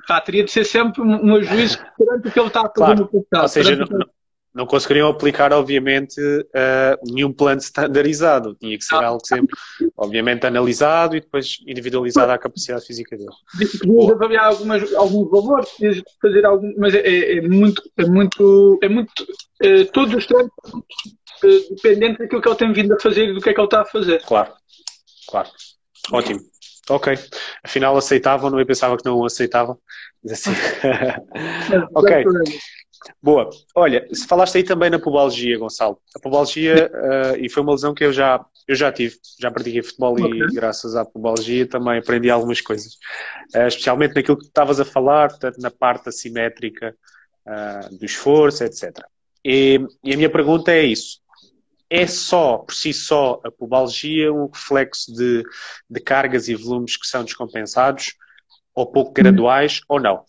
pá, teria de ser sempre um ajuízo perante o que ele está a fazer claro. no passado. Ou seja, não, não, conseguiriam aplicar, obviamente, uh, nenhum plano standardizado. Tinha que ser ah. algo sempre, obviamente, analisado e depois individualizado à capacidade física dele. Podias avaliar algumas, alguns valores, podias fazer algum, mas é, é, é, muito, é muito, é muito, uh, todos os tempos uh, dependente daquilo que ele tem vindo a fazer e do que é que ele está a fazer. Claro, claro. Ótimo. Ok. Afinal aceitavam, não eu pensava que não aceitavam. Mas assim. ok. Boa. Olha, se falaste aí também na pubalgia, Gonçalo. A pubalgia, uh, e foi uma lesão que eu já, eu já tive, já pratiquei futebol okay. e graças à pubalgia também aprendi algumas coisas. Uh, especialmente naquilo que estavas a falar, portanto, na parte assimétrica uh, do esforço, etc. E, e a minha pergunta é isso é só, por si só, a pubalgia um reflexo de, de cargas e volumes que são descompensados, ou pouco graduais, ou não?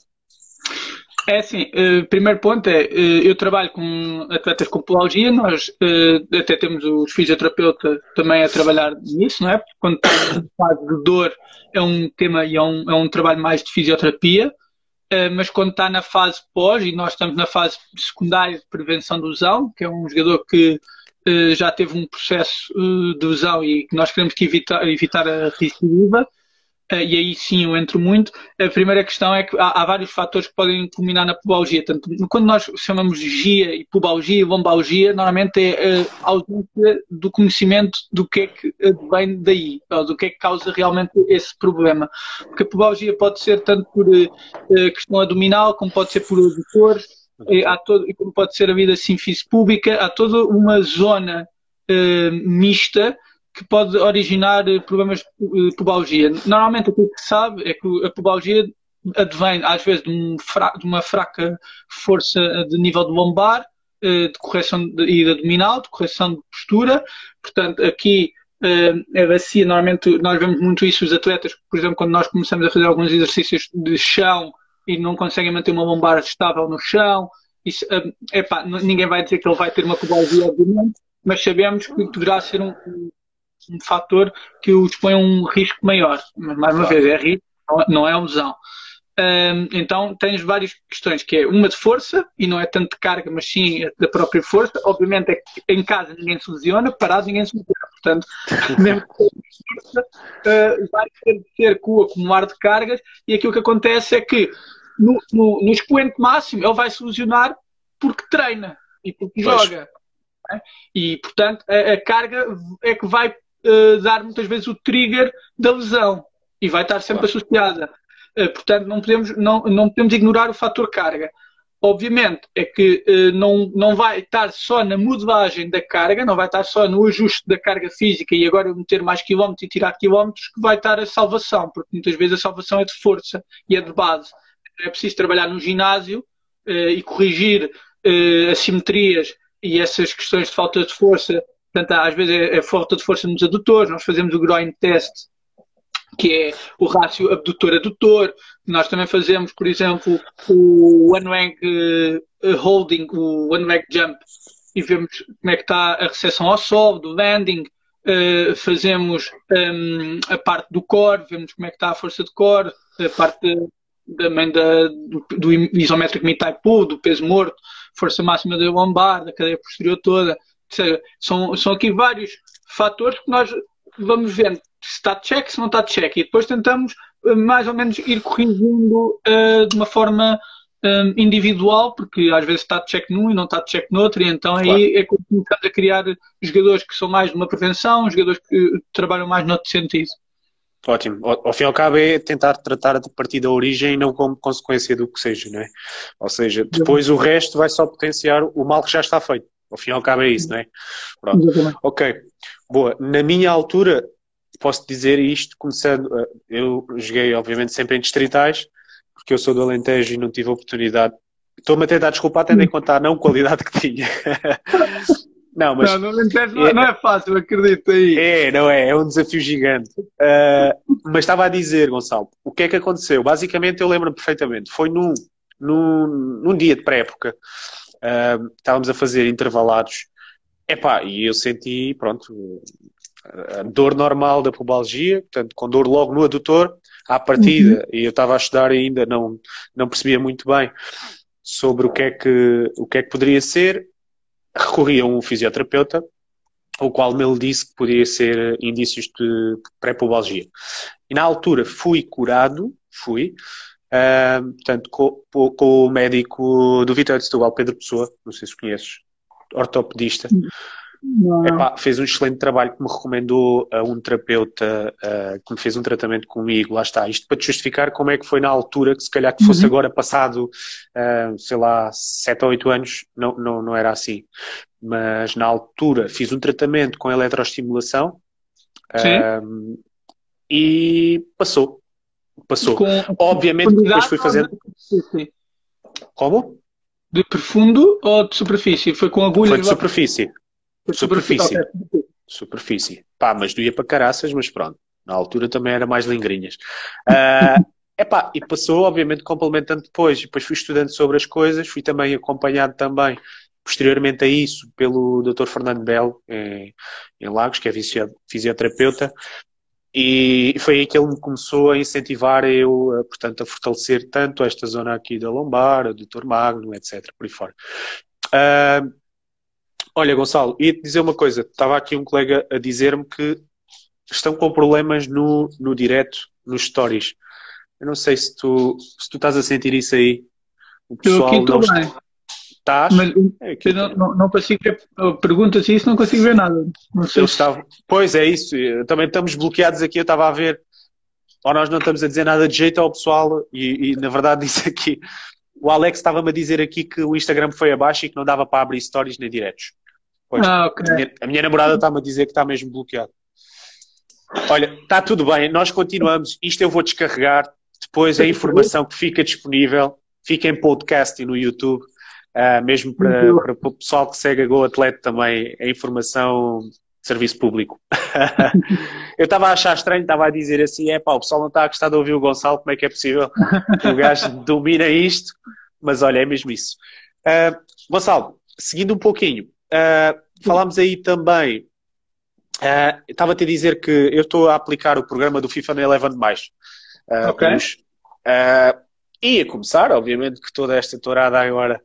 É assim, uh, primeiro ponto é, uh, eu trabalho com atletas com pubalgia, nós uh, até temos os fisioterapeutas também a trabalhar nisso, não é? Porque quando está em fase de dor é um tema e é um, é um trabalho mais de fisioterapia, mas quando está na fase pós, e nós estamos na fase secundária de prevenção do lesão, que é um jogador que já teve um processo eh, de lesão e nós queremos que evitar, evitar a recidiva, eh, e aí sim eu entro muito. A primeira questão é que há, há vários fatores que podem culminar na pubalgia. Tanto, quando nós chamamos de GIA e pubalgia e lombalgia, normalmente é a ausência do conhecimento do que é que vem daí, do que é que causa realmente esse problema. Porque a pubalgia pode ser tanto por questão abdominal, como pode ser por adutores, há todo, e como pode ser a vida assim pública, há toda uma zona uh, mista que pode originar eh, problemas de pubalgia. Normalmente o que se sabe é que a pubalgia advém às vezes de, um fra de uma fraca força de nível de lombar, de correção de, e de abdominal, de correção de postura. Portanto, aqui a bacia, normalmente nós vemos muito isso os atletas, por exemplo, quando nós começamos a fazer alguns exercícios de chão, e não conseguem manter uma lombar estável no chão. Isso, um, epá, ninguém vai dizer que ele vai ter uma cobalgia, obviamente, mas sabemos que poderá ser um, um, um fator que o expõe a um risco maior. Mas, mais uma claro. vez, é risco, não é lesão. Um, então tens várias questões, que é uma de força, e não é tanto de carga, mas sim da própria força. Obviamente é que em casa ninguém se lesiona, parado ninguém se lesiona. Portanto, mesmo que força, uh, vai ter ser com o acumular de cargas, e aquilo que acontece é que no, no, no expoente máximo ele vai se lesionar porque treina e porque pois. joga. É? E, portanto, a, a, carga é que vai uh, dar muitas vezes o trigger da lesão e vai estar sempre claro. associada. Uh, portanto, não podemos, não, não podemos ignorar o fator carga. Obviamente é que uh, não, não vai estar só na modelagem da carga, não vai estar só no ajuste da carga física e agora meter mais quilómetros e tirar quilómetros que vai estar a salvação, porque muitas vezes a salvação é de força e é de base. É preciso trabalhar no ginásio e corrigir assimetrias e essas questões de falta de força, portanto, às vezes é, é falta de força nos adutores, nós fazemos o groin test, que é o rácio abdutor-adutor. Nós também fazemos, por exemplo, o one leg uh, holding, o one leg jump, e vemos como é que está a recepção ao sol, do landing. Uh, fazemos um, a parte do core, vemos como é que está a força de core, a parte também da, do, isométrico mid-type pull, do peso morto força máxima da lombar, da cadeia posterior toda. Seja, são, são aqui vários fatores que nós vamos vendo se está de check, se não está de check. E depois tentamos eh, mais ou menos ir corrigindo uh, de uma forma um, eh, individual, porque às vezes está de check num e não está de check no outro, e então claro. aí é como começamos a criar jogadores que são mais de uma prevenção, jogadores que trabalham mais noutro sentido. Ótimo. Ao, ao fim e ao cabo é tentar tratar a partir da origem e não como consequência do que seja, não é? Ou seja, depois o resto vai só potenciar o mal que já está feito. Ao fim e ao cabo é isso, não é? Pronto. Ok. Boa. Na minha altura, posso dizer isto, começando, eh, eu joguei obviamente sempre em distritais, porque eu sou do Alentejo e não tive oportunidade. Estou-me a tentar desculpar, tendo em conta a não qualidade que tinha. Não, mas. Não, não, é, não é fácil, acredito aí. É, não é, é um desafio gigante. Uh, mas estava a dizer, Gonçalo, o que é que aconteceu? Basicamente, eu lembro perfeitamente. Foi num, num, num dia de pré-época, uh, estávamos a fazer intervalados. Epá, e eu senti, pronto, a dor normal da pubalgia, portanto, com dor logo no adutor, à partida, uhum. e eu estava a estudar ainda, não, não percebia muito bem sobre o que é que, o que, é que poderia ser recorri a um fisioterapeuta, o qual me disse que podia ser indícios de pré-pubalgia. E na altura fui curado, fui, uh, portanto, com, com, o médico do Vitória de Setúbal, Pedro Pessoa, não sei se conheces, ortopedista. Epá, fez um excelente trabalho que me recomendou a um terapeuta uh, que me fez um tratamento comigo, lá está. Isto para te justificar como é que foi na altura, que se calhar que fosse uhum. agora passado, uh, sei lá, 7 ou 8 anos, não, não, não era assim. Mas na altura fiz um tratamento com eletroestimulação uh, e passou. Passou. Com, Obviamente depois fui fazendo. De como? De profundo ou de superfície? Foi com agulha? Foi de superfície. Superfície. Superfície. Pá, mas doía para caraças, mas pronto. Na altura também era mais lingrinhas. Uh, epá, e passou, obviamente, complementando depois. Depois fui estudando sobre as coisas, fui também acompanhado também, posteriormente a isso, pelo Dr. Fernando Belo, em, em Lagos, que é fisioterapeuta, e foi aí que ele me começou a incentivar eu, portanto, a fortalecer tanto esta zona aqui da lombar, o Dr. Magno, etc., por aí fora. Uh, Olha, Gonçalo, ia-te dizer uma coisa. Estava aqui um colega a dizer-me que estão com problemas no, no direto, nos stories. Eu não sei se tu, se tu estás a sentir isso aí. O pessoal eu aqui estou bem. Estás? Mas é, eu não, não, não, consigo ver. Perguntas isso, não consigo ver nada. Não sei se... estava... Pois é isso. Também estamos bloqueados aqui. Eu estava a ver. Ou nós não estamos a dizer nada de jeito ao pessoal e, e na verdade disse aqui. O Alex estava-me a dizer aqui que o Instagram foi abaixo e que não dava para abrir stories nem diretos. Pois, ah, okay. a, minha, a minha namorada está-me a dizer que está mesmo bloqueado. Olha, está tudo bem, nós continuamos. Isto eu vou descarregar. Depois a informação que fica disponível fica em podcast e no YouTube. Uh, mesmo para, para, o pessoal que segue a Go Atleta também, a informação de serviço público. eu estava a achar estranho, estava a dizer assim: é pá, o pessoal não está a gostar de ouvir o Gonçalo, como é que é possível? O gajo domina isto, mas olha, é mesmo isso. Uh, Gonçalo, seguindo um pouquinho, Uh, falámos aí também. Uh, Estava-te a dizer que eu estou a aplicar o programa do FIFA na Eleven mais. Uh, ok. Os, uh, E a começar, obviamente, que toda esta tourada agora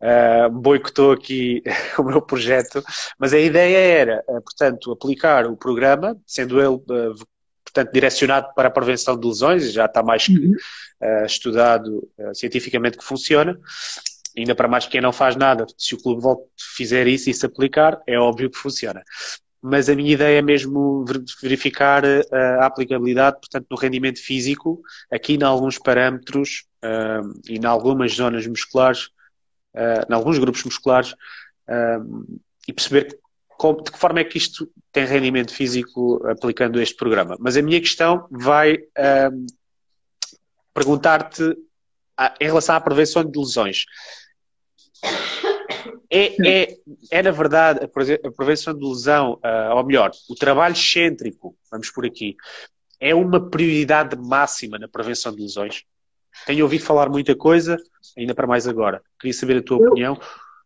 uh, boicotou aqui o meu projeto, mas a ideia era, portanto, aplicar o programa, sendo ele, portanto, direcionado para a prevenção de lesões, já está mais uhum. uh, estudado cientificamente que funciona, ainda para mais quem não faz nada, se o clube fizer isso e se aplicar, é óbvio que funciona. Mas a minha ideia é mesmo verificar a aplicabilidade, portanto, no rendimento físico, aqui em alguns parâmetros uh, e em algumas zonas musculares uh, em alguns grupos musculares, uh, e perceber como, de que forma é que isto tem rendimento físico aplicando este programa. Mas a minha questão vai uh, perguntar-te em relação à prevenção de lesões. É, é, é, na verdade a prevenção de lesão, uh, ou melhor, o trabalho excêntrico, vamos por aqui, é uma prioridade máxima na prevenção de lesões? Tenho ouvido falar muita coisa, ainda para mais agora. Queria saber a tua eu... opinião.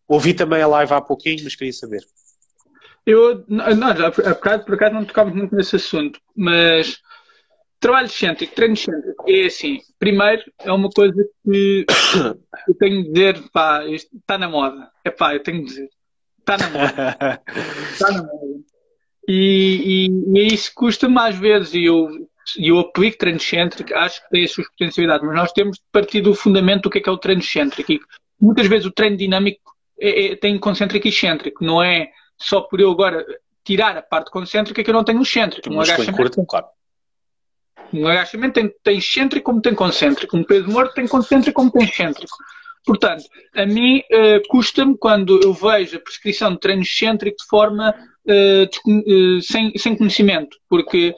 Ouvi também a live há pouquinho, mas queria saber. Eu, não, já, por, acaso, por acaso não tocava muito nesse assunto, mas trabalho excêntrico, treino excêntrico, é assim, primeiro é uma coisa que eu tenho de dizer, pá, está na moda. É pá, eu tenho de dizer. Está na moda. Está na moda. E, e, e isso custa mais vezes, e eu eu aplico treino excêntrico, acho que tem as suas potencialidades, mas nós temos de partir do fundamento do que é, que é o treino excêntrico. E muitas vezes o treino dinâmico é, é, tem concêntrico e excêntrico, não é só por eu agora tirar a parte concêntrica que eu não tenho excêntrico. Um agachamento, curto, claro. Um agachamento tem, tem excêntrico como tem concêntrico, um peso morto tem concêntrico como tem excêntrico. Portanto, a mim uh, custa-me quando eu vejo a prescrição de treino excêntrico de forma uh, sem, sem conhecimento, porque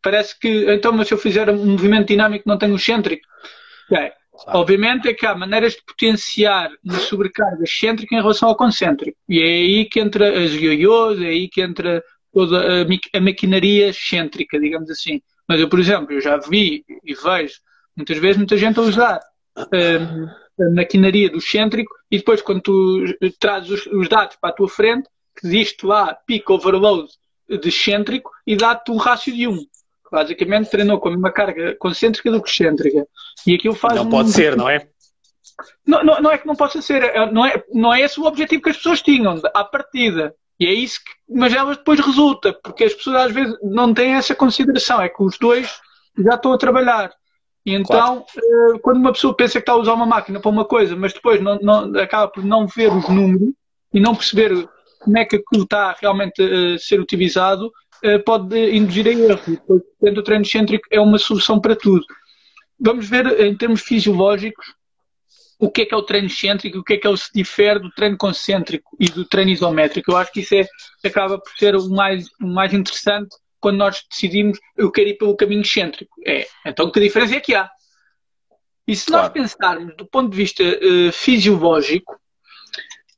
parece que, então, mas se eu fizer um movimento dinâmico não tenho excêntrico. Claro. Obviamente é que há maneiras de potenciar uma sobrecarga excêntrica em relação ao concêntrico. E é aí que entra as ioiôs, é aí que entra toda a, a maquinaria excêntrica, digamos assim. Mas eu, por exemplo, eu já vi e vejo muitas vezes muita gente a usar um, a maquinaria do excêntrico e depois quando tu trazes os, os dados para a tua frente, que diz lá peak overload de excêntrico e dá-te um rácio de 1. Basicamente treinou com a mesma carga concêntrica do que excêntrica. E aquilo faz. Não um... pode ser, não é? Não, não, não, é que não possa ser, é, não é, não é esse o objetivo que as pessoas tinham à partida. E é isso que, mas elas depois resulta, porque as pessoas às vezes não têm essa consideração, é que os dois já estão a trabalhar. E então, claro. Eh, quando uma pessoa pensa que está a usar uma máquina para uma coisa, mas depois não, não, acaba por não ver os números e não perceber como é que aquilo está realmente a ser utilizado, eh, pode induzir a erro. Depois, portanto, o treino excêntrico é uma solução para tudo. Vamos ver, em termos fisiológicos, o que é que é o treino excêntrico, o que é que ele se difere do treino concêntrico e do treino isométrico. Eu acho que isso é, acaba por ser o mais, o mais interessante quando nós decidimos eu quero ir pelo caminho excêntrico. É, então que diferença é que há? E se claro. nós pensarmos do ponto de vista uh, fisiológico,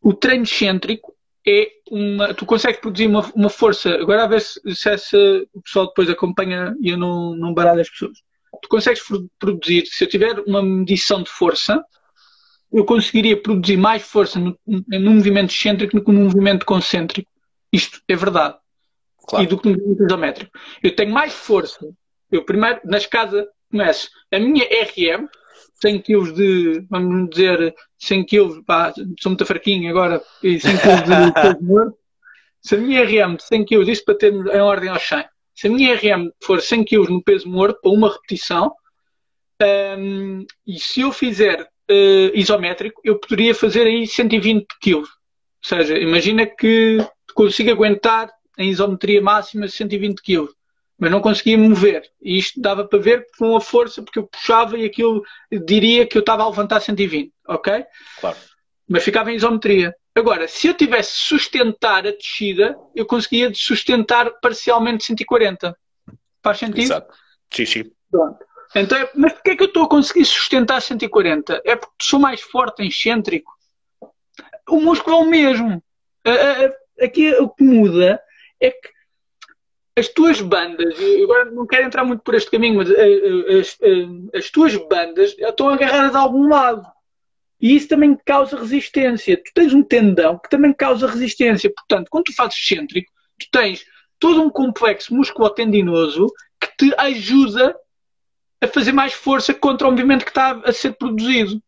o treino excêntrico é uma. Tu consegues produzir uma, uma força. Agora a ver se, se essa, o pessoal depois acompanha e eu não, não baralho as pessoas. Tu consegues produzir, se eu tiver uma medição de força, eu conseguiria produzir mais força no, no movimento excêntrico do que no movimento concêntrico. Isto é verdade. Claro. E do que no movimento isométrico. Eu tenho mais força. Eu primeiro, na escada, começo. A minha RM, 100 kg de, vamos dizer, 100 kg, pá, sou muito fraquinho agora, e 100 kg de peso morto. Se a minha RM de 100 kg, isto para ter em ordem ao 100, se a minha RM for 100 kg no peso morto, para uma repetição, um, e se eu fizer uh, isométrico, eu poderia fazer aí 120 kg. Ou seja, imagina que consigo aguentar em isometria máxima 120 kg mas não conseguia mover. E isto dava para ver com a força, porque eu puxava e aquilo diria que eu estava a levantar 120, ok? Claro. Mas ficava em isometria. Agora, se eu tivesse sustentar a descida, eu conseguia sustentar parcialmente 140. Faz sentido? Exato. Sim, sim. Pronto. Então, é, mas porquê é que eu estou a conseguir sustentar 140? É porque sou mais forte, excêntrico. O músculo é o mesmo. Aqui o que muda é que as tuas bandas, agora não quero entrar muito por este caminho, mas eh, eh, as, eh, as tuas bandas estão agarradas a algum lado. E isso também causa resistência. Tu tens um tendão que também causa resistência. Portanto, quando tu fazes excêntrico, tu tens todo um complexo musculotendinoso que te ajuda a fazer mais força contra o movimento que está a ser produzido.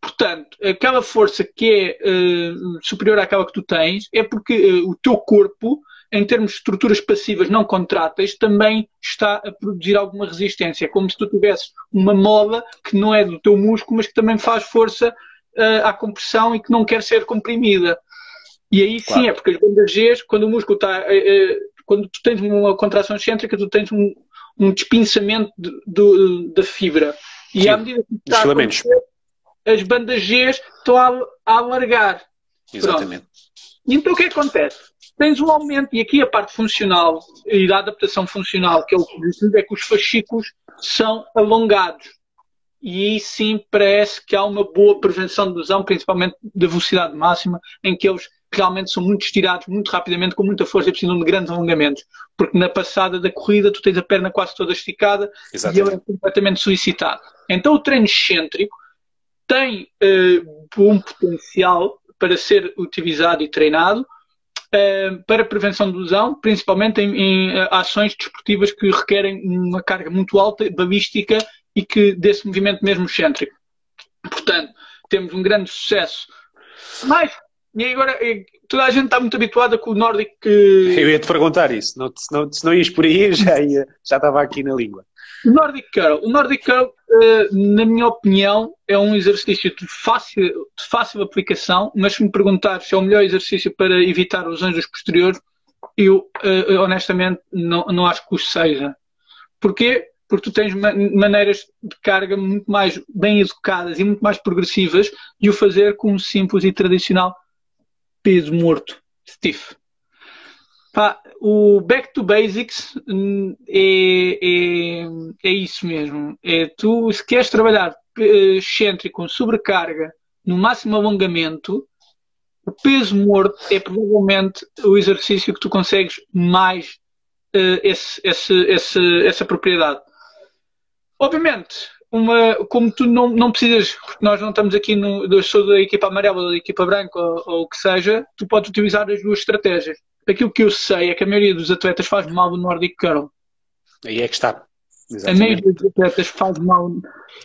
Portanto, aquela força que é uh, superior àquela que tu tens é porque uh, o teu corpo, em termos de estruturas passivas não contráteis, também está a produzir alguma resistência. É como se tu tivesses uma mola que não é do teu músculo, mas que também faz força uh, à compressão e que não quer ser comprimida. E aí claro. sim, é porque as bandas G, quando o músculo está. quando tu tens uma contração excêntrica, tu tens um, um despinçamento de, de, da fibra. E sim, à medida que está a as bandas G estão a, a alargar. Exatamente. Então o que acontece? Tens um aumento, e aqui a parte funcional e da adaptação funcional, que é o que é que os fascículos são alongados. E aí sim parece que há uma boa prevenção de lesão, principalmente da velocidade máxima, em que eles realmente são muito estirados, muito rapidamente, com muita força e precisam de grandes alongamentos. Porque na passada da corrida tu tens a perna quase toda esticada Exatamente. e ele é completamente solicitado. Então o treino excêntrico tem uh, um potencial para ser utilizado e treinado uh, para prevenção de lesão, principalmente em, em uh, ações desportivas que requerem uma carga muito alta, balística e que desse movimento mesmo excêntrico. Portanto, temos um grande sucesso. Mas e agora, toda a gente está muito habituada com o Nordic. Eu ia te perguntar isso, não, se, não, se não ias por aí, já, ia, já estava aqui na língua. O Nordic Curl, o Nordic Curl, eh, na minha opinião, é um exercício de fácil, de fácil aplicação, mas se me perguntar se é o melhor exercício para evitar os anjos posteriores, eu eh, honestamente não, não acho que o seja. Porquê? Porque tu tens maneiras de carga muito mais bem educadas e muito mais progressivas de o fazer com um simples e tradicional peso morto, stiff. Pá, o back to basics hum, é, é, é isso mesmo. É tu, se queres trabalhar eh, excêntrico com sobrecarga no máximo alongamento, o peso morto é provavelmente o exercício que tu consegues mais uh, esse, esse, esse, essa propriedade. Obviamente, uma, como tu não, não precisas, porque nós não estamos aqui no, eu sou da equipa amarela ou da equipa branca ou, ou, o que seja, tu podes utilizar as duas estratégias. Aquilo que eu sei é que a maioria dos atletas faz mal o Nordic Curl. Aí é que está. Exatamente. A maioria dos atletas faz mal.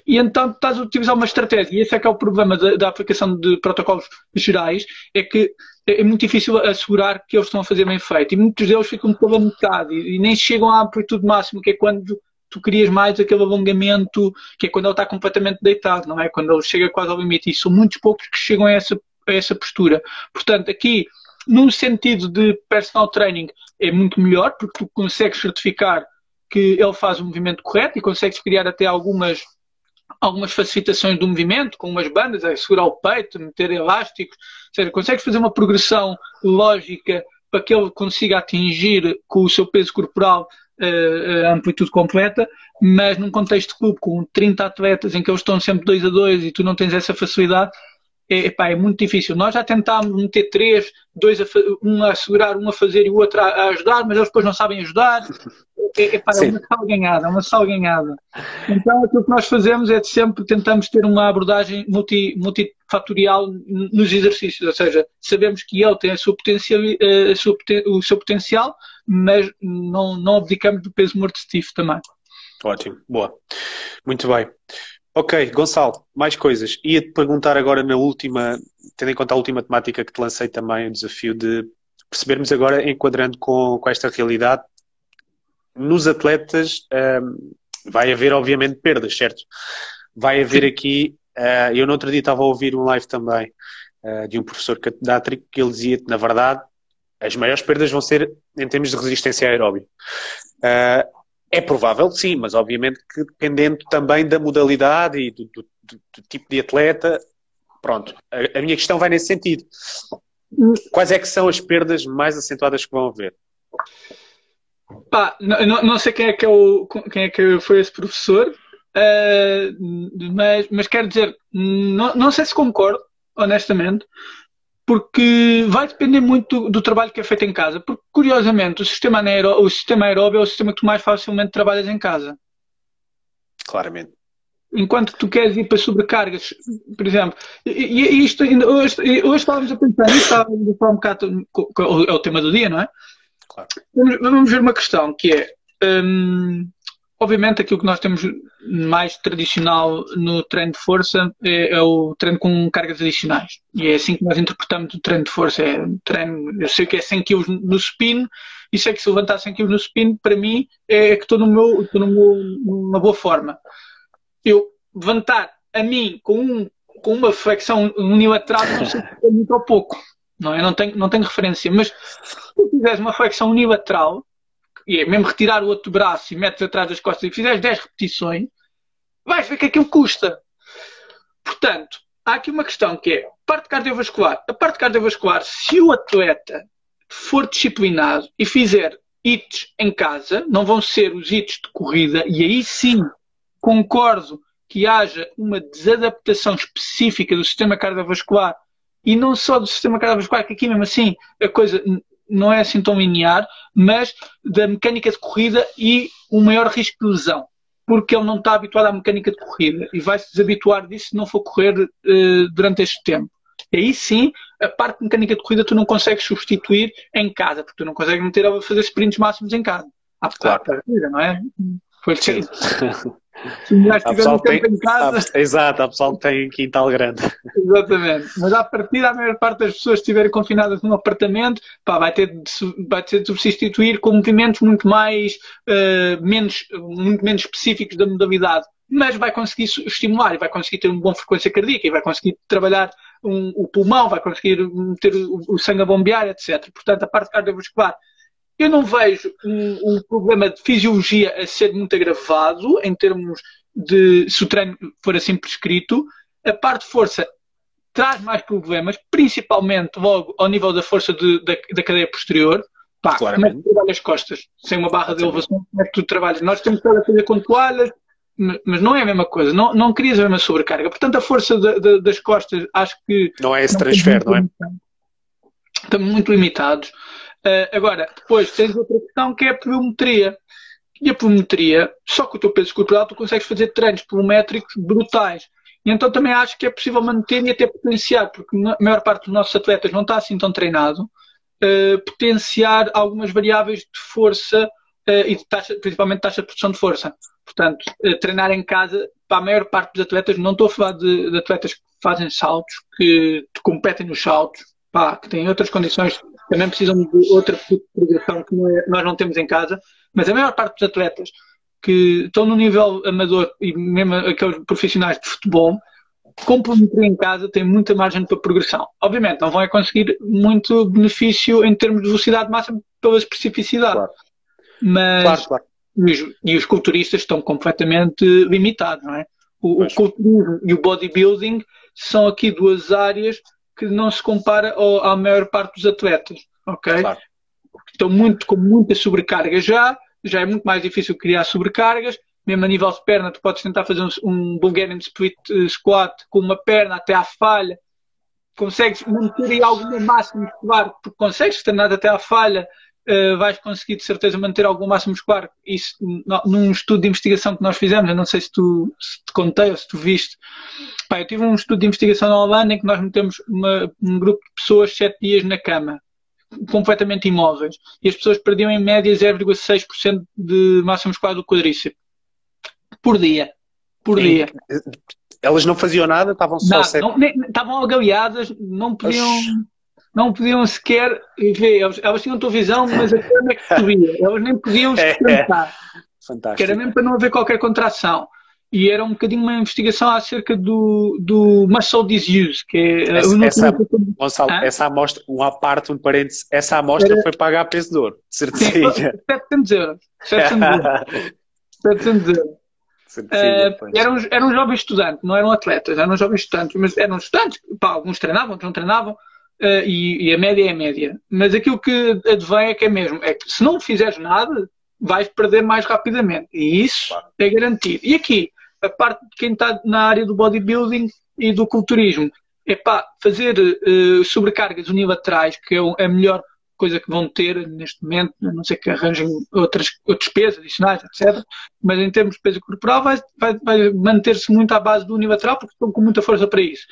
E então estás a utilizar uma estratégia. E esse é que é o problema da, da aplicação de protocolos gerais, é que é, é muito difícil assegurar que eles estão a fazer bem feito. E muitos deles ficam pela metade e, e nem chegam à amplitude máxima, que é quando tu querias mais aquele alongamento, que é quando ele está completamente deitado, não é? Quando ele chega quase ao limite. E são muitos poucos que chegam a essa, a essa postura. Portanto, aqui, no sentido de personal training, é muito melhor, porque tu consegues certificar que ele faz o movimento correto e consegues criar até algumas algumas facilitações do movimento, com umas bandas, segurar o peito, meter elásticos, ou seja, consegues fazer uma progressão lógica para que ele consiga atingir com o seu peso corporal a amplitude completa, mas num contexto de clube com 30 atletas em que eles estão sempre 2 a 2 e tu não tens essa facilidade, é, epá, é muito difícil. Nós já tentámos meter três, dois a, um a segurar, um a fazer e o outro a, a ajudar, mas eles depois não sabem ajudar. É, epá, é uma sal ganhada, é uma sal ganhada. Então aquilo que nós fazemos é de sempre tentamos ter uma abordagem multi, multifatorial nos exercícios, ou seja, sabemos que ele tem a sua potencial, a sua, o seu potencial, mas não, não abdicamos do peso morto stiff também. Ótimo, boa. Muito bem. Ok, Gonçalo, mais coisas. Ia-te perguntar agora na última, tendo em conta a última temática que te lancei também, o desafio de percebermos agora, enquadrando com, com esta realidade, nos atletas um, vai haver obviamente perdas, certo? Vai haver aqui, uh, eu no outro dia estava a ouvir um live também uh, de um professor catedrático que ele dizia que na verdade as maiores perdas vão ser em termos de resistência aeróbica. Uh, é provável, sim, mas obviamente que dependendo também da modalidade e do, do, do, do tipo de atleta, pronto. A, a, minha questão vai nesse sentido. Quais é que são as perdas mais acentuadas que vão haver? Pá, não, não sei quem é que, é o, quem é que foi esse professor, uh, mas, mas quero dizer, não, não sei se concordo, honestamente, porque vai depender muito do, do, trabalho que é feito em casa. Porque, curiosamente, o sistema, anaeró, o sistema aeróbio é o sistema que tu mais facilmente trabalhas em casa. Claramente. Enquanto tu queres ir para sobrecargas, por exemplo, e, e isto, hoje, hoje estávamos a pensar, isto estávamos a falar um bocado, é o tema do dia, não é? Claro. Vamos, vamos ver uma questão que é, hum, obviamente, aquilo que nós temos mais tradicional no treino de força é, é, o treino com cargas adicionais. E é assim que nós interpretamos o treino de força. É treino, eu sei que é 100 kg no spin, e sei que se levantar 100 kg no spin, para mim, é que estou no meu, estou no meu, numa boa forma. Eu levantar a mim com, um, com uma flexão unilateral, não sei se é muito ou pouco. Não, eu não tenho, não tenho referência. Mas se tu fizeres uma flexão unilateral, e é mesmo retirar o outro braço e metes atrás das costas e fizeres 10 repetições, vais ver que aquilo custa. Portanto, há aqui uma questão que é parte cardiovascular. A parte cardiovascular, se o atleta for disciplinado e fizer hits em casa, não vão ser os hits de corrida, e aí sim concordo que haja uma desadaptação específica do sistema cardiovascular e não só do sistema cardiovascular, que aqui mesmo assim a coisa não é assim tão linear, mas da mecânica de corrida e um maior risco de lesão, porque ele não está habituado à mecânica de corrida e vai se desabituar disso se não for correr uh, durante este tempo. E aí sim, a parte de mecânica de corrida tu não consegues substituir em casa, porque tu não consegues meter a fazer sprints máximos em casa. Há claro. partida, não é? Foi Sim. Se o gajo estiver no campo tem, em casa. Há, exato, há pessoal que tem quintal grande. Exatamente. Mas à partida, a maior parte das pessoas estiverem confinadas num apartamento, pá, vai, ter de, vai ter de substituir com movimentos muito mais, uh, menos, muito menos específicos da modalidade. Mas vai conseguir estimular e vai conseguir ter uma boa frequência cardíaca e vai conseguir trabalhar um, o pulmão, vai conseguir ter o, o sangue a bombear, etc. Portanto, a parte cardiovascular eu não vejo um, um, problema de fisiologia a ser muito agravado em termos de se o treino for assim prescrito. A parte de força traz mais problemas, principalmente logo ao nível da força de, da, da, cadeia posterior. Pá, como é que tu trabalhas costas? Sem uma barra de elevação, como é que tu trabalhas? Nós temos que fazer com toalhas, mas não é a mesma coisa. Não, não querias a mesma sobrecarga. Portanto, a força de, de, das costas, acho que. Não é esse transfer, não é? Estamos muito limitados. Uh, agora, depois tens outra questão que é a pliometria. E a pliometria, só com o teu peso corporal, tu consegues fazer treinos pliométricos brutais. E então também acho que é possível manter e até potenciar, porque a maior parte dos nossos atletas não está assim tão treinado, uh, potenciar algumas variáveis de força uh, e de taxa, principalmente taxa de produção de força. Portanto, treinar em casa, para a maior parte dos atletas, não estou a falar de, de atletas que fazem saltos, que competem nos saltos, pá, que têm outras condições também precisam de outra progressão que não é, nós não temos em casa, mas a maior parte dos atletas que estão no nível amador e mesmo aqueles profissionais de futebol, complementar em casa tem muita margem para progressão. Obviamente, não vão conseguir muito benefício em termos de velocidade máxima pela especificidade. Claro. Mas claro, claro. E, os, e, os, culturistas estão completamente limitados, não é? O, o culturismo e o bodybuilding são aqui duas áreas que não se compara ao, à maior parte dos atletas, ok? Claro. Estão muito, com muita sobrecarga já, já é muito mais difícil criar sobrecargas, mesmo a nível de perna, tu podes tentar fazer um, um Bulgarian Split eh, Squat com uma perna até à falha, consegues manter alguma massa muscular, porque consegues treinar até à falha, uh, vais conseguir de certeza manter alguma massa muscular. Isso num estudo de investigação que nós fizemos, eu não sei se tu se te contei ou se tu viste, Pá, eu tive um estudo de investigação na Holanda em que nós metemos uma, um grupo de pessoas sete dias na cama, completamente imóveis, e as pessoas perdiam em média 0,6% de massa muscular do quadríceps por dia. Por Sim. dia. Elas não faziam nada, estavam só nem, estavam agaleadas, não podiam. Não podiam sequer ver, elas, elas tinham televisão, mas a cama é que se via. Elas nem podiam se é, Fantástico. Que era mesmo para não haver qualquer contração e era um bocadinho uma investigação acerca do, do muscle disuse, que é essa, essa, Gonçalo, essa amostra, uma parte, um parênteses, essa amostra era... foi pagar a preço de ouro, certeza. 700 euros. 700 euros. 700 euros. Uh, eram, eram jovens estudantes, não eram atletas, eram jovens estudantes, mas eram estudantes, pá, alguns treinavam, outros não treinavam, uh, e, e, a média é a média. Mas aquilo que advém é que é mesmo, é que se não fizeres nada, vais perder mais rapidamente. E isso claro. é garantido. E aqui, a parte de quem está na área do bodybuilding e do culturismo. É para fazer uh, sobrecargas unilaterais, que é a melhor coisa que vão ter neste momento, a não ser que arranjem outras, outros pesos adicionais, etc. Mas em termos de peso corporal, vai, vai, vai manter-se muito à base do unilateral, porque estão com muita força para isso.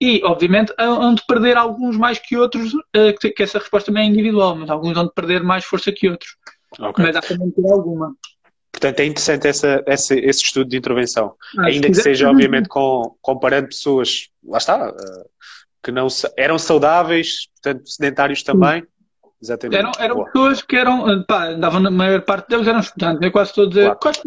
E, obviamente, hão de perder alguns mais que outros, uh, que, essa resposta também é individual, mas alguns vão de perder mais força que outros. Okay. Mas há também ter alguma. Portanto, é interessante essa, essa, esse estudo de intervenção. Ah, Ainda que seja, obviamente, com, comparando pessoas, lá está, uh, que não eram saudáveis, portanto, sedentários também. Exatamente. Eram, eram pessoas que eram, pá, davam, na maior parte deles eram estudantes, é quase todos, claro. quase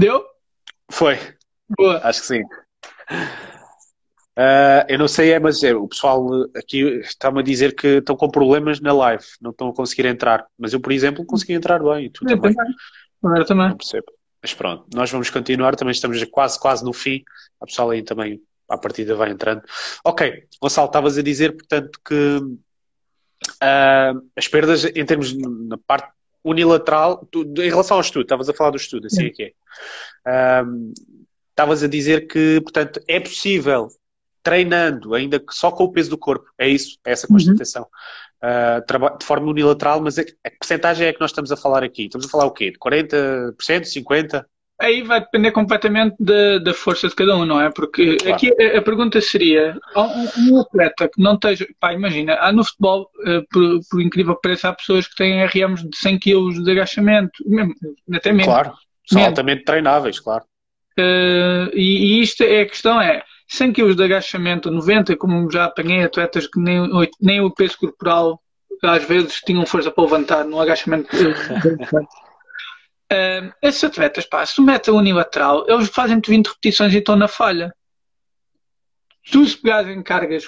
Deu? Foi. Boa. Acho que sim. Uh, eu não sei, é, mas é, o pessoal aqui está-me a dizer que estão com problemas na live, não estão a conseguir entrar. Mas eu, por exemplo, consegui entrar bem e tu eu também. também. Eu também. Não percebo. Mas pronto, nós vamos continuar, também estamos quase, quase no fim. A pessoal aí também, à partida, vai entrando. Ok, Gonçalo, estavas a dizer, portanto, que uh, as perdas em termos na parte unilateral, tu, em relação ao estudo, estavas a falar do estudo, assim é que é. Estavas a dizer que, portanto, é possível, treinando, ainda que só com o peso do corpo, é isso, é essa constatação, uhum. uh, de forma unilateral, mas a, a porcentagem é que nós estamos a falar aqui. Estamos a falar o quê? De 40%, 50%? Aí vai depender completamente da, da força de cada um, não é? Porque claro. aqui a, a, pergunta seria: um, um, atleta que não esteja. Pá, imagina, há no futebol, uh, por, por, incrível que pareça, há pessoas que têm RMs de 100 kg de agachamento, mesmo, até menos. Claro, são altamente treináveis, claro. Uh, e, e, isto é a questão: é 100 kg de agachamento, 90, como já apanhei atletas que nem, nem o peso corporal às vezes tinham força para levantar no agachamento. Uh, esses atletas, pá, se mete unilateral, eles fazem-te 20 repetições e estão na falha. Tu se pegares em cargas,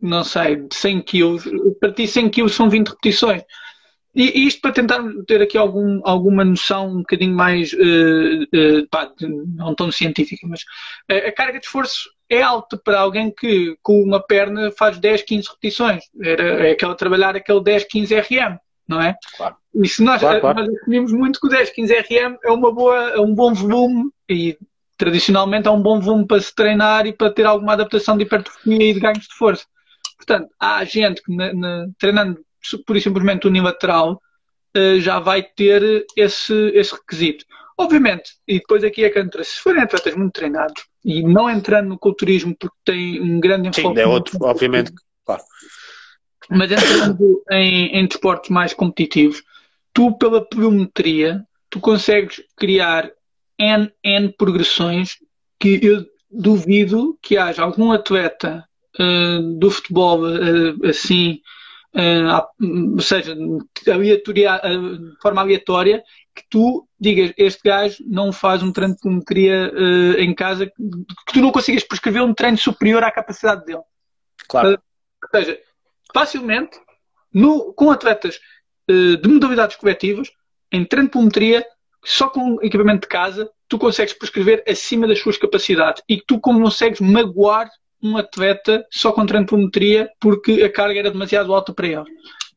não sei, de 100 kg, para ti 100 kg são 20 repetições. E, isto para tentar ter aqui algum, alguma noção um bocadinho mais, uh, uh, pá, não tão científica, mas a carga de esforço é alta para alguém que com uma perna faz 10, 15 repetições. Era, é aquela trabalhar aquele 10, 15 RM não é? Claro. E se nós, claro, claro. nós assumimos muito que o 10, 15 RM é, uma boa, é um bom volume e tradicionalmente é um bom volume para se treinar e para ter alguma adaptação de hipertrofia e de ganhos de força. Portanto, há gente que na, na, treinando pura e simplesmente unilateral uh, já vai ter esse, esse requisito. Obviamente, e depois aqui é que entra, se forem atletas muito treinados e não entrando no culturismo porque tem um grande enfoque. Sim, é outro, obviamente, claro. Mas entrando em, em desportos mais competitivos, tu, pela pliometria, tu consegues criar N, N progressões que eu duvido que haja algum atleta uh, do futebol uh, assim, uh, ou seja, aleatoria, de forma aleatória, que tu digas este gajo não faz um treino de pliometria em casa, que tu não consigas prescrever um treino superior à capacidade dele. Claro. ou seja, facilmente no, com atletas de modalidades coletivas, em treino de pometria, só com equipamento de casa, tu consegues prescrever acima das suas capacidades e tu consegues magoar um atleta só com treino de pometria porque a carga era demasiado alta para ele.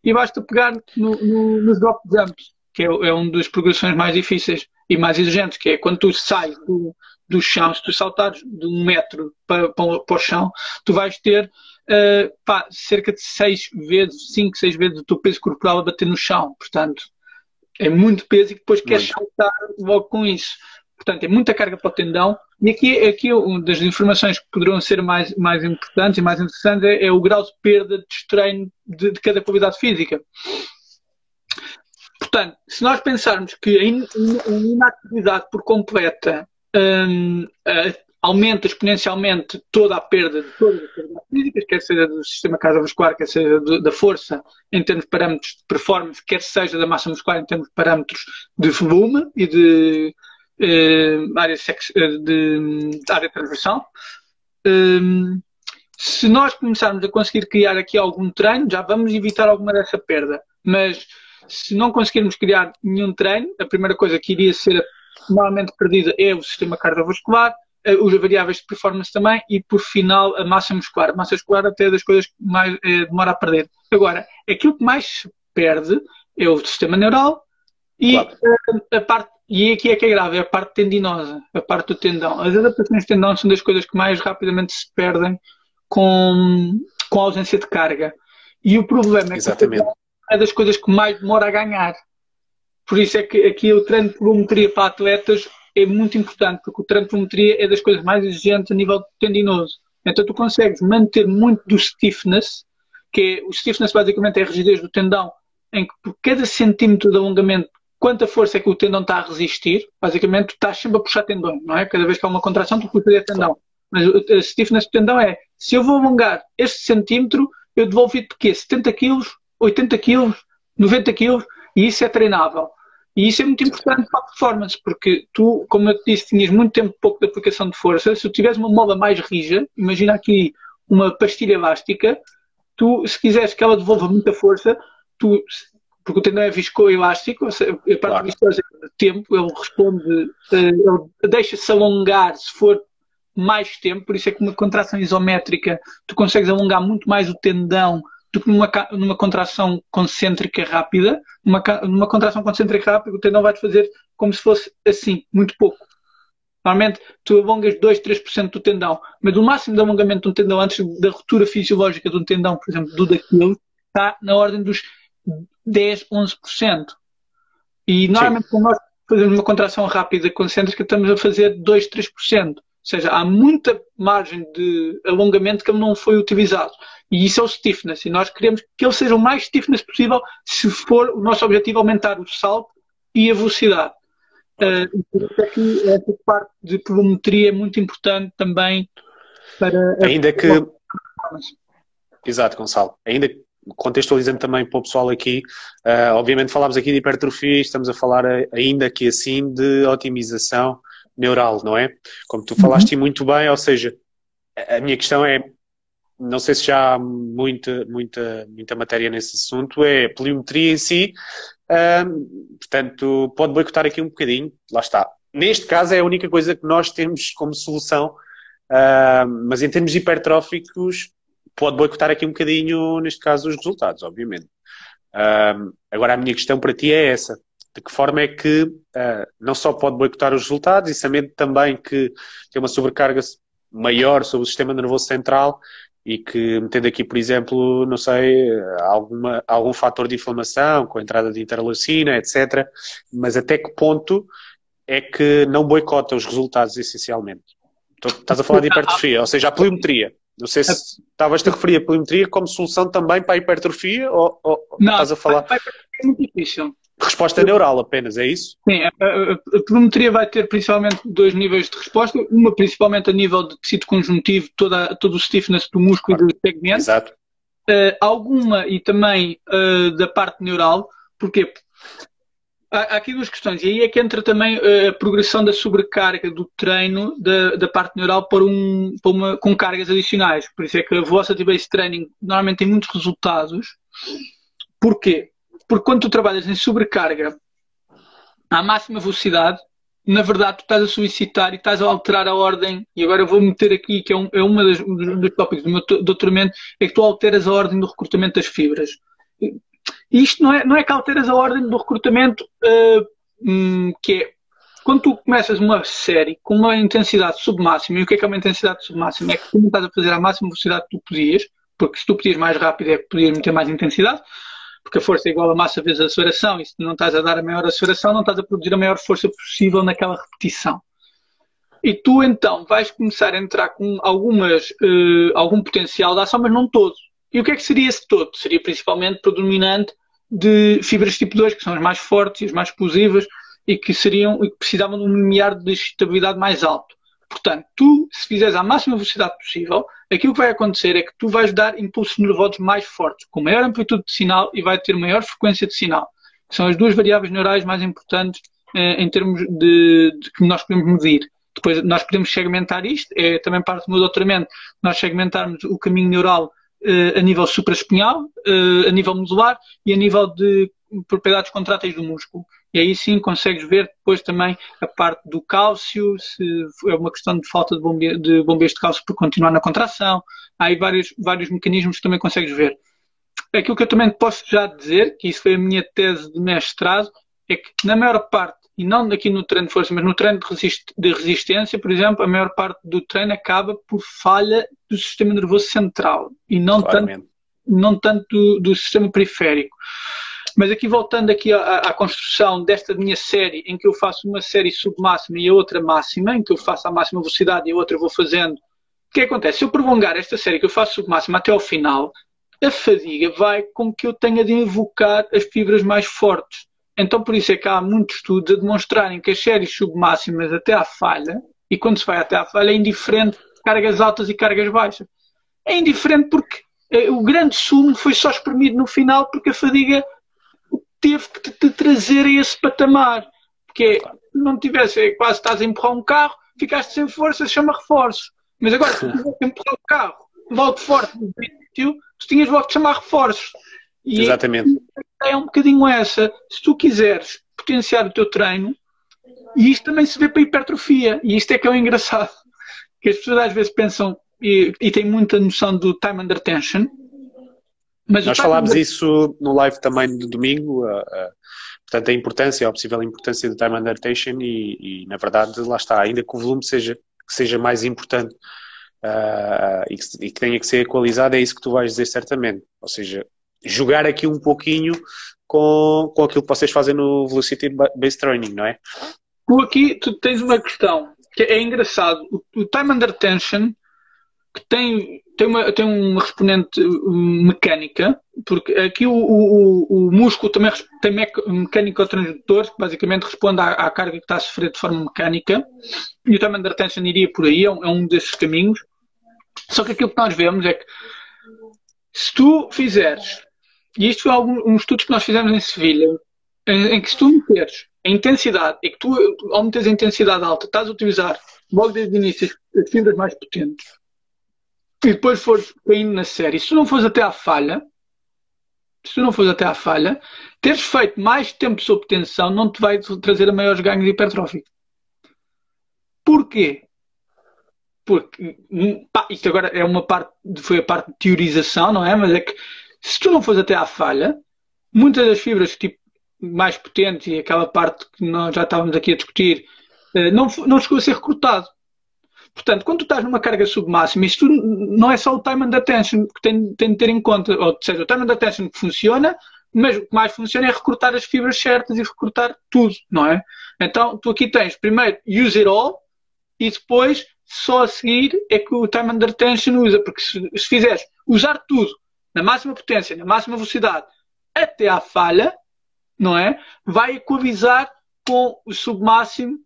E basta pegar no, no, nos drop jumps, que é, é uma das progressões mais difíceis e mais exigentes, que é quando tu sais do, do chão, se tu saltares de um metro para, para, para o chão, tu vais ter uh, pá, cerca de 6 vezes, 5, 6 vezes o teu peso corporal a bater no chão. Portanto, é muito peso e depois queres saltar logo com isso. Portanto, é muita carga para o tendão. E aqui, aqui uma das informações que poderão ser mais, mais importantes e mais interessantes é, é o grau de perda de estreino de, de cada qualidade física. Portanto, se nós pensarmos que a inatividade por completa um, aumenta exponencialmente toda a perda de todas as atividades físicas, quer seja do sistema cardiovascular, quer seja do, da força em termos de parâmetros de performance, quer seja da massa muscular em termos de parâmetros de volume e de, eh, área, sex, eh, de, de área transversal. Um, se nós começarmos a conseguir criar aqui algum treino, já vamos evitar alguma dessa perda. Mas se não conseguirmos criar nenhum treino, a primeira coisa que iria ser normalmente perdida é o sistema cardiovascular, os variáveis de performance também e, por final, a massa muscular. A massa muscular até é das coisas que mais é, demora a perder. Agora, aquilo que mais se perde é o sistema neural E claro. a, a, parte, e aqui é que é grave, é a parte tendinosa, a parte do tendão. As adaptações de tendão são das coisas que mais rapidamente se perdem com, com a ausência de carga. E o problema é Exatamente. que é das coisas que mais demora a ganhar. Por isso é que aqui o treino de volumetria para atletas é muito importante, porque o volumetria é das coisas mais exigentes a nível tendinoso. Então tu consegues manter muito do stiffness, que é, o stiffness basicamente é a rigidez do tendão, em que por cada centímetro de alongamento, quanta força é que o tendão está a resistir, basicamente tu estás sempre a puxar tendão, não é? Cada vez que há uma contração tu puxas o tendão. Mas a stiffness do tendão é, se eu vou alongar este centímetro, eu devolvi-te quê? 70 kg, 80 kg, 90 kg, e isso é treinável. E isso é muito importante para a performance, porque tu, como eu te disse, tinhas muito tempo pouco de aplicação de força. Se tu tivesse uma mola mais rija, imagina aqui uma pastilha elástica, tu, se quiseres que ela devolva muita força, tu, porque o tendão é viscoelástico, a parte claro. viscosa é tempo, ele responde, eh, ele deixa-se alongar se for mais tempo, por isso é que uma contração isométrica tu consegues alongar muito mais o tendão do que numa, numa contração concêntrica rápida. Numa, numa contração concêntrica rápida, o tendão vai-te fazer como se fosse assim, muito pouco. Normalmente tu alongas 2, 3% do tendão, mas o máximo de alongamento de um tendão antes da ruptura fisiológica de um tendão, por exemplo, do daquilo, está na ordem dos 10, 11%. E normalmente quando nós fazemos uma contração rápida concêntrica, estamos a fazer 2, 3%. Ou seja, há muita margem de alongamento que não foi utilizado. E isso é o stiffness. E nós queremos que ele seja o mais stiffness possível se for o nosso objetivo aumentar o salto e a velocidade. Uh, por isso é que essa parte de volumetria é muito importante também para. Ainda que. Exato, Gonçalo. Ainda contextualizando também para o pessoal aqui, uh, obviamente falámos aqui de hipertrofia estamos a falar ainda aqui assim de otimização neural, não é? Como tu falaste uhum. muito bem, ou seja, a minha questão é, não sei se já há muita, muita, muita matéria nesse assunto, é a poliometria em si, portanto, pode boicotar aqui um bocadinho, lá está. Neste caso é a única coisa que nós temos como solução, mas em termos hipertróficos, pode boicotar aqui um bocadinho, neste caso, os resultados, obviamente. agora, a minha questão para ti é essa de que forma é que uh, não só pode boicotar os resultados, e sabendo também que tem uma sobrecarga maior sobre o sistema nervoso central e que metendo aqui, por exemplo, não sei, alguma, algum fator de inflamação, com a entrada de interleucina, etc. Mas até que ponto é que não boicota os resultados essencialmente? Estás a falar de hipertrofia, ou seja, a poliometria. Não sei se estavas-te a referir a poliometria como solução também para a hipertrofia ou, ou não, estás a falar. É muito difícil. Resposta neural apenas, é isso? Sim, a, a, a pedometria vai ter principalmente dois níveis de resposta. Uma principalmente a nível de tecido conjuntivo, toda, todo o stiffness do músculo claro. e do segmento. Exato. Uh, alguma e também uh, da parte neural. Porquê? Há, há, aqui duas questões. E aí é que entra também uh, a progressão da sobrecarga do treino da, da parte neural para um, para uma, com cargas adicionais. Por isso é que a velocity-based training normalmente tem muitos resultados. Porquê? Porque quando tu trabalhas em sobrecarga à máxima velocidade, na verdade tu estás a solicitar e estás a alterar a ordem, e agora eu vou meter aqui, que é, um, é um dos tópicos do meu doutoramento, é que tu alteras a ordem do recrutamento das fibras. E isto não é, não é que alteras a ordem do recrutamento, uh, que é quando tu começas uma série com uma intensidade submáxima, e o que é que é uma intensidade submáxima? É que tu não estás a fazer a máxima velocidade que tu podias, porque se tu podias mais rápido é que podias meter mais intensidade, porque a força é igual a massa vezes a aceleração, e se não estás a dar a maior aceleração, não estás a produzir a maior força possível naquela repetição. E tu então vais começar a entrar com algumas, uh, algum potencial de ação, mas não todo. E o que é que seria esse todo? Seria principalmente predominante de fibras tipo 2, que são as mais fortes e as mais explosivas e que seriam e que precisavam de um limiar de estabilidade mais alto. Portanto, tu, se fizeres a máxima velocidade possível, aquilo que vai acontecer é que tu vais dar impulsos nervosos mais fortes, com maior amplitude de sinal e vai ter maior frequência de sinal. São as duas variáveis neurais mais importantes eh, em termos de, de, que nós podemos medir. Depois, nós podemos segmentar isto, é também parte do meu doutoramento, nós segmentarmos o caminho neural eh, a nível supraespinhal, eh, a nível medular e a nível de propriedades contráteis do músculo. E aí sim consegues ver depois também a parte do cálcio, se é uma questão de falta de, bombe de bombeiros de cálcio por continuar na contração. Há aí vários, vários mecanismos que também consegues ver. Aquilo que eu também posso já dizer, que isso foi a minha tese de mestrado, é que na maior parte, e não aqui no treino de força, mas no treino de, resist de resistência, por exemplo, a maior parte do treino acaba por falha do sistema nervoso central e não tanto, não tanto do, do sistema periférico. Mas aqui voltando aqui à, à, construção desta minha série, em que eu faço uma série submáxima e outra máxima, em que eu faço a máxima velocidade e a outra vou fazendo. O que acontece? Se eu prolongar esta série que eu faço submáxima até ao final, a fadiga vai com que eu tenha de invocar as fibras mais fortes. Então por isso é que há muitos estudos a demonstrarem que as séries submáximas até à falha, e quando se vai até à falha é indiferente cargas altas e cargas baixas. É indiferente porque eh, o grande sumo foi só espremido no final porque a fadiga teve que te trazer a esse patamar. Porque claro. não tivesse, é quase estás a empurrar um carro, ficaste sem força, chama reforços. Mas agora, se tivesse a empurrar o carro, logo forte no tu tinhas logo de chamar reforços. E Exatamente. É um bocadinho essa. Se tu quiseres potenciar o teu treino, e isto também se vê para hipertrofia, e isto é que é o engraçado. Que as pessoas às vezes pensam e, e têm muita noção do time under tension, mas Nós falámos isso no live também de domingo, uh, uh, portanto, a importância, a possível importância do time under tension e, e, na verdade, lá está, ainda que o volume seja, que seja mais importante uh, e, que, e, que, tenha que ser equalizado, é isso que tu vais dizer certamente. Ou seja, jogar aqui um pouquinho com, com aquilo que vocês fazem no Velocity Based Training, não é? Tu aqui tu tens uma questão que é engraçado. O, o time under tension que tem, tem, uma, tem uma exponente mecânica, porque aqui o, o, o músculo também tem mecânico-transdutor, que basicamente responde à, à, carga que está a sofrer de forma mecânica, e o time under tension iria por aí, é um, é um desses caminhos. Só que aquilo que nós vemos é que se tu fizeres, e isto foi algum, um estudo que nós fizemos em Sevilha, em, em, que se tu meteres a intensidade, e que tu, ao meteres a intensidade alta, estás a utilizar logo desde o início as fibras mais potentes, e depois fores caindo na série, se tu não fores até à falha, se tu não fores até à falha, teres feito mais tempo sob tensão não te vai trazer a maiores ganhos hipertróficos. Porquê? Porque pá, isto agora é uma parte, foi a parte de teorização, não é? Mas é que se tu não fores até à falha, muitas das fibras tipo, mais potentes e aquela parte que nós já estávamos aqui a discutir, eh, não, não chegou a ser recrutado. Portanto, quando tu estás numa carga submáxima, isto não é só o time and attention que tem, tem de ter em conta, ou seja, o time and attention que funciona, mas o que mais funciona é recrutar as fibras certas e recrutar tudo, não é? Então, tu aqui tens primeiro use it all e depois só a seguir é que o time under tension usa, porque se, se fizeres usar tudo na máxima potência, na máxima velocidade, até à falha, não é? Vai equalizar com o submáximo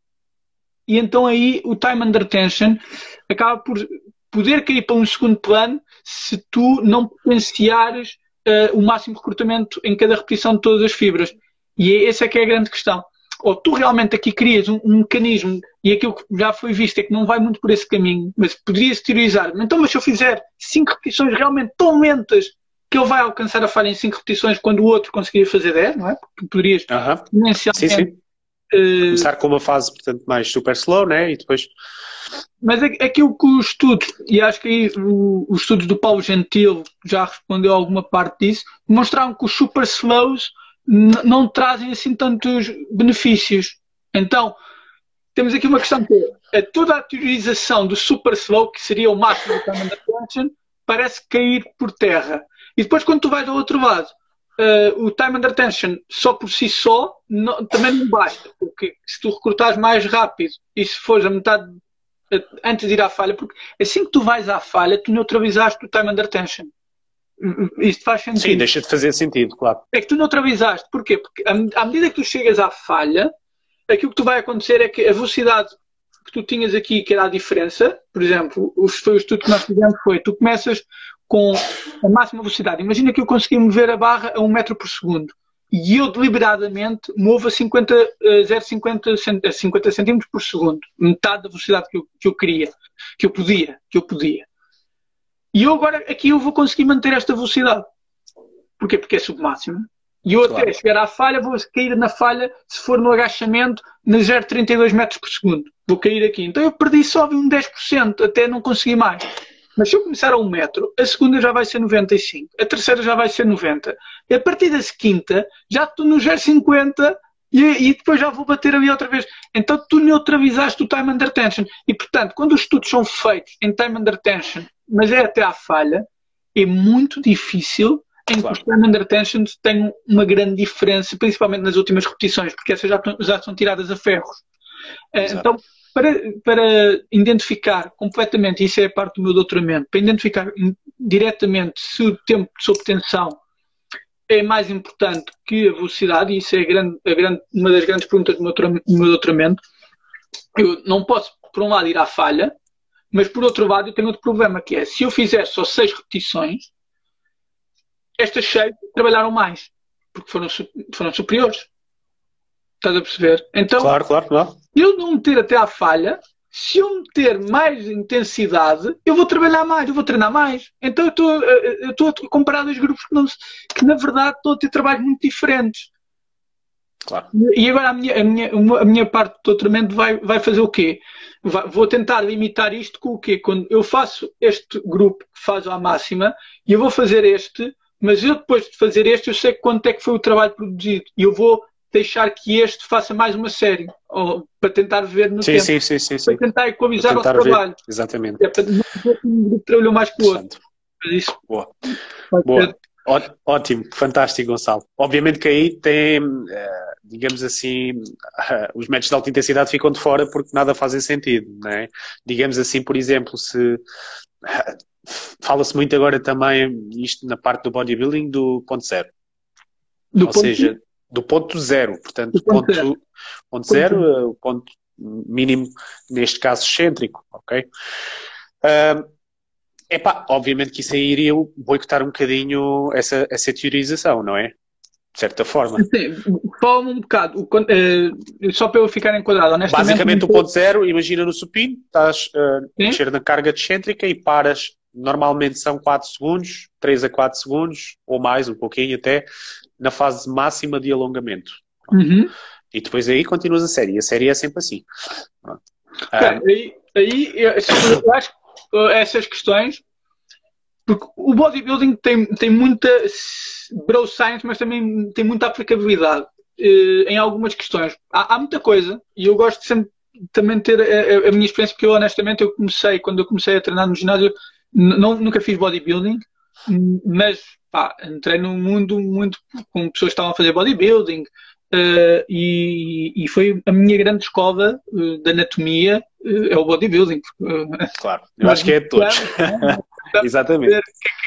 e então aí o time under tension acaba por poder cair para um segundo plano se tu não potenciares uh, o máximo recrutamento em cada repetição de todas as fibras. E é, essa é que é a grande questão. Ou tu realmente aqui crias um, um, mecanismo e aquilo que já foi visto é que não vai muito por esse caminho, mas poderia-se teorizar. Então, mas se eu fizer 5 repetições realmente tão lentas que ele vai alcançar a falha em 5 repetições quando o outro conseguiria fazer 10, não é? Porque tu poderias uh -huh. sim, sim. Começar com uma fase, portanto, mais super slow, né? E depois. Mas é, é aquilo que os estudos, e acho que aí os estudos do Paulo Gentil já respondeu alguma parte disso, demonstraram que os super slows não trazem assim tantos benefícios. Então, temos aqui uma questão que é toda a teorização do super slow, que seria o máximo do time attention, parece cair por terra. E depois, quando tu vais ao outro lado, uh, o time under tension só por si só não, também não basta, porque se tu recrutares mais rápido e se fores a metade uh, antes de ir à falha, porque assim que tu vais à falha, tu neutralizaste o time under tension. Isto faz sentido. Sim, deixa de fazer sentido, claro. É que tu neutralizaste. Porquê? Porque à medida que tu chegas à falha, aquilo que tu vai acontecer é que a velocidade que tu tinhas aqui, que era a diferença, por exemplo, foi o estudo que nós fizemos, foi tu começas com a máxima velocidade. Imagina que eu consegui mover a barra a 1 metro por segundo e eu deliberadamente movo a 50, 0,50 50 centímetros por segundo, metade da velocidade que eu, que eu queria, que eu podia, que eu podia. E eu agora aqui eu vou conseguir manter esta velocidade. Porquê? Porque é submáximo. E eu claro. até chegar à falha, vou cair na falha, se for no agachamento, na 0,32 metros por segundo. Vou cair aqui. Então eu perdi só um 10%, até não consegui mais. Mas se eu começar a 1 metro, a segunda já vai ser 95, a terceira já vai ser 90. E a partir da quinta, já estou no 0,50 e, e, depois já vou bater ali outra vez. Então tu neutralizaste o time under tension. E portanto, quando os estudos são feitos em time under tension, mas é até à falha, é muito difícil em claro. que os time under tension têm uma grande diferença, principalmente nas últimas repetições, porque essas já, já são tiradas a ferros. Eh, Exato. Então, para, para identificar completamente, isso é parte do meu doutoramento, para identificar diretamente se o tempo de obtenção é mais importante que a velocidade, e isso é a grande, a grande, uma das grandes perguntas do meu, do meu doutoramento. Eu não posso, por um lado, ir à falha, mas por outro lado, eu tenho outro problema, que é se eu fizer só seis repetições, estas seis trabalharam mais, porque foram, foram superiores. Estás a perceber? Então, claro, claro, claro. eu não meter até à falha, se eu meter mais intensidade, eu vou trabalhar mais, eu vou treinar mais. Então eu estou a comparar dois grupos que, não, que na verdade estão a ter trabalhos muito diferentes. Claro. E agora a minha, a minha, a minha parte do doutoramento vai, vai fazer o quê? Vai, vou tentar limitar isto com o quê? Quando eu faço este grupo que faz à máxima e eu vou fazer este, mas eu depois de fazer este eu sei quanto é que foi o trabalho produzido e eu vou deixar que este faça mais uma série, ou, para tentar ver no sim, tempo. Sim, sim, sim, sim. Para tentar equalizar para tentar o trabalho. Ver. Exatamente. É para um trabalhou mais que o outro. Isso Boa. Boa. Ótimo, fantástico, Gonçalo. Obviamente que aí tem, eh, digamos assim, os métodos de alta intensidade ficam de fora porque nada fazem sentido, não é? Digamos assim, por exemplo, se fala-se muito agora também isto na parte do bodybuilding do ponto zero. Do Ou ponto seja, do ponto zero, portanto, do ponto, ponto, ponto zero, zero, eh, o ponto mínimo, neste caso, excêntrico, ok? Uh, epá, obviamente que isso aí iria boicotar um bocadinho essa, essa teorização, não é? De certa forma. Sim, fala um bocado, uh, só para eu ficar enquadrado, honestamente. Basicamente, o ponto zero, imagina no supino, estás uh, a mexer na carga excêntrica e paras, normalmente são 4 segundos, 3 a 4 segundos, ou mais, um pouquinho até, na fase máxima de alongamento. Uhum. E depois aí continuas a série. A série é sempre assim. Okay, um, aí, aí eu, acho que essas questões, porque o bodybuilding tem, tem muita bro science, mas também tem muita aplicabilidade uh, em algumas questões. Há, há, muita coisa e eu gosto de sempre também ter a, a, minha experiência, porque eu honestamente eu comecei, quando eu comecei a treinar no ginásio, não, nunca fiz bodybuilding, mas pá, entrei num mundo muito com pessoas que estavam a fazer bodybuilding uh, e, e, foi a minha grande escola uh, de anatomia uh, é o bodybuilding. claro, eu acho que é de todos. Exatamente.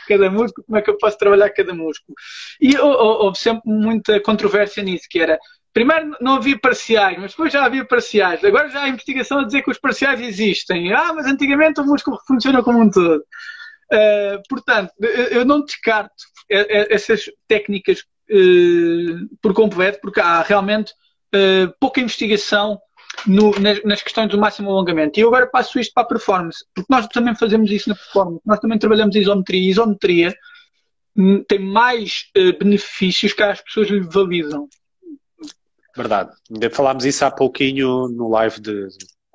Cada músculo, como é que eu posso trabalhar cada músculo? E houve sempre muita controvérsia nisso, que era Primeiro não havia parciais, mas depois já havia parciais. Agora já há investigação a dizer que os parciais existem. Ah, mas antigamente o músculo funciona como um todo. Uh, portanto, eu não descarto essas técnicas uh, por completo, porque há realmente uh, pouca investigação no, nas, nas, questões do máximo alongamento. E eu agora passo isto para a performance, porque nós também fazemos isso na performance. Nós também trabalhamos isometria. E isometria hum, tem mais benefícios que as pessoas lhe validam. Verdade. Ainda falámos isso há pouquinho no live de,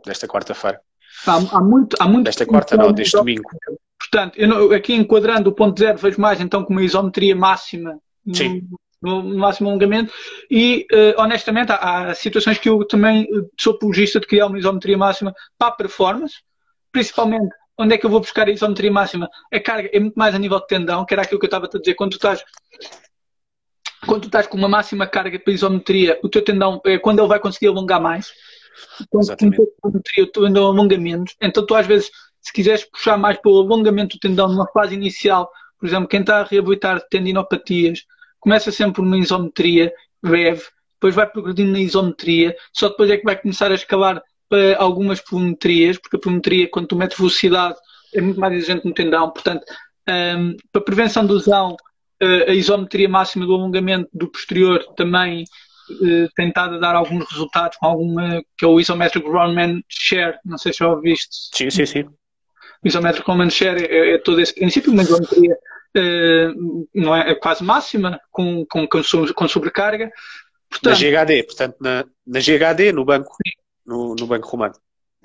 desta quarta-feira. Há, há, muito, há muito. Desta quarta, não, deste domingo. Portanto, eu aqui enquadrando o ponto zero, vejo mais então com uma isometria máxima no, no, máximo alongamento e uh, honestamente há, há, situações que eu também eh, sou apologista de criar uma isometria máxima para a performance, principalmente onde é que eu vou buscar a isometria máxima? A carga é muito mais a nível de tendão, que era aquilo que eu estava a dizer, quando tu estás quando tu estás com uma máxima carga para isometria, o teu tendão é quando ele vai conseguir alongar mais. Quando tu isometria, o tendão alonga menos. Então tu às vezes se quiseres puxar mais para o alongamento do tendão numa fase inicial, por exemplo, quem está a reabilitar tendinopatias, começa sempre por uma isometria breve, depois vai progredindo na isometria, só depois é que vai começar a escalar para algumas pliometrias, porque a pliometria, quando tu metes velocidade, é muito mais exigente no tendão. Portanto, um, para prevenção de lesão, uh, a isometria máxima do alongamento do posterior também uh, tem estado a dar alguns resultados, com alguma, que é o Isometric Roundman Share, não sei se já ouviste. Sim, sim, sim isométrico command share é, é, todo esse princípio, uma geometria uh, não é, é, quase máxima, com, com, com sobrecarga. Portanto, na GHD, portanto, na, na GHD, no banco, no, no banco romano.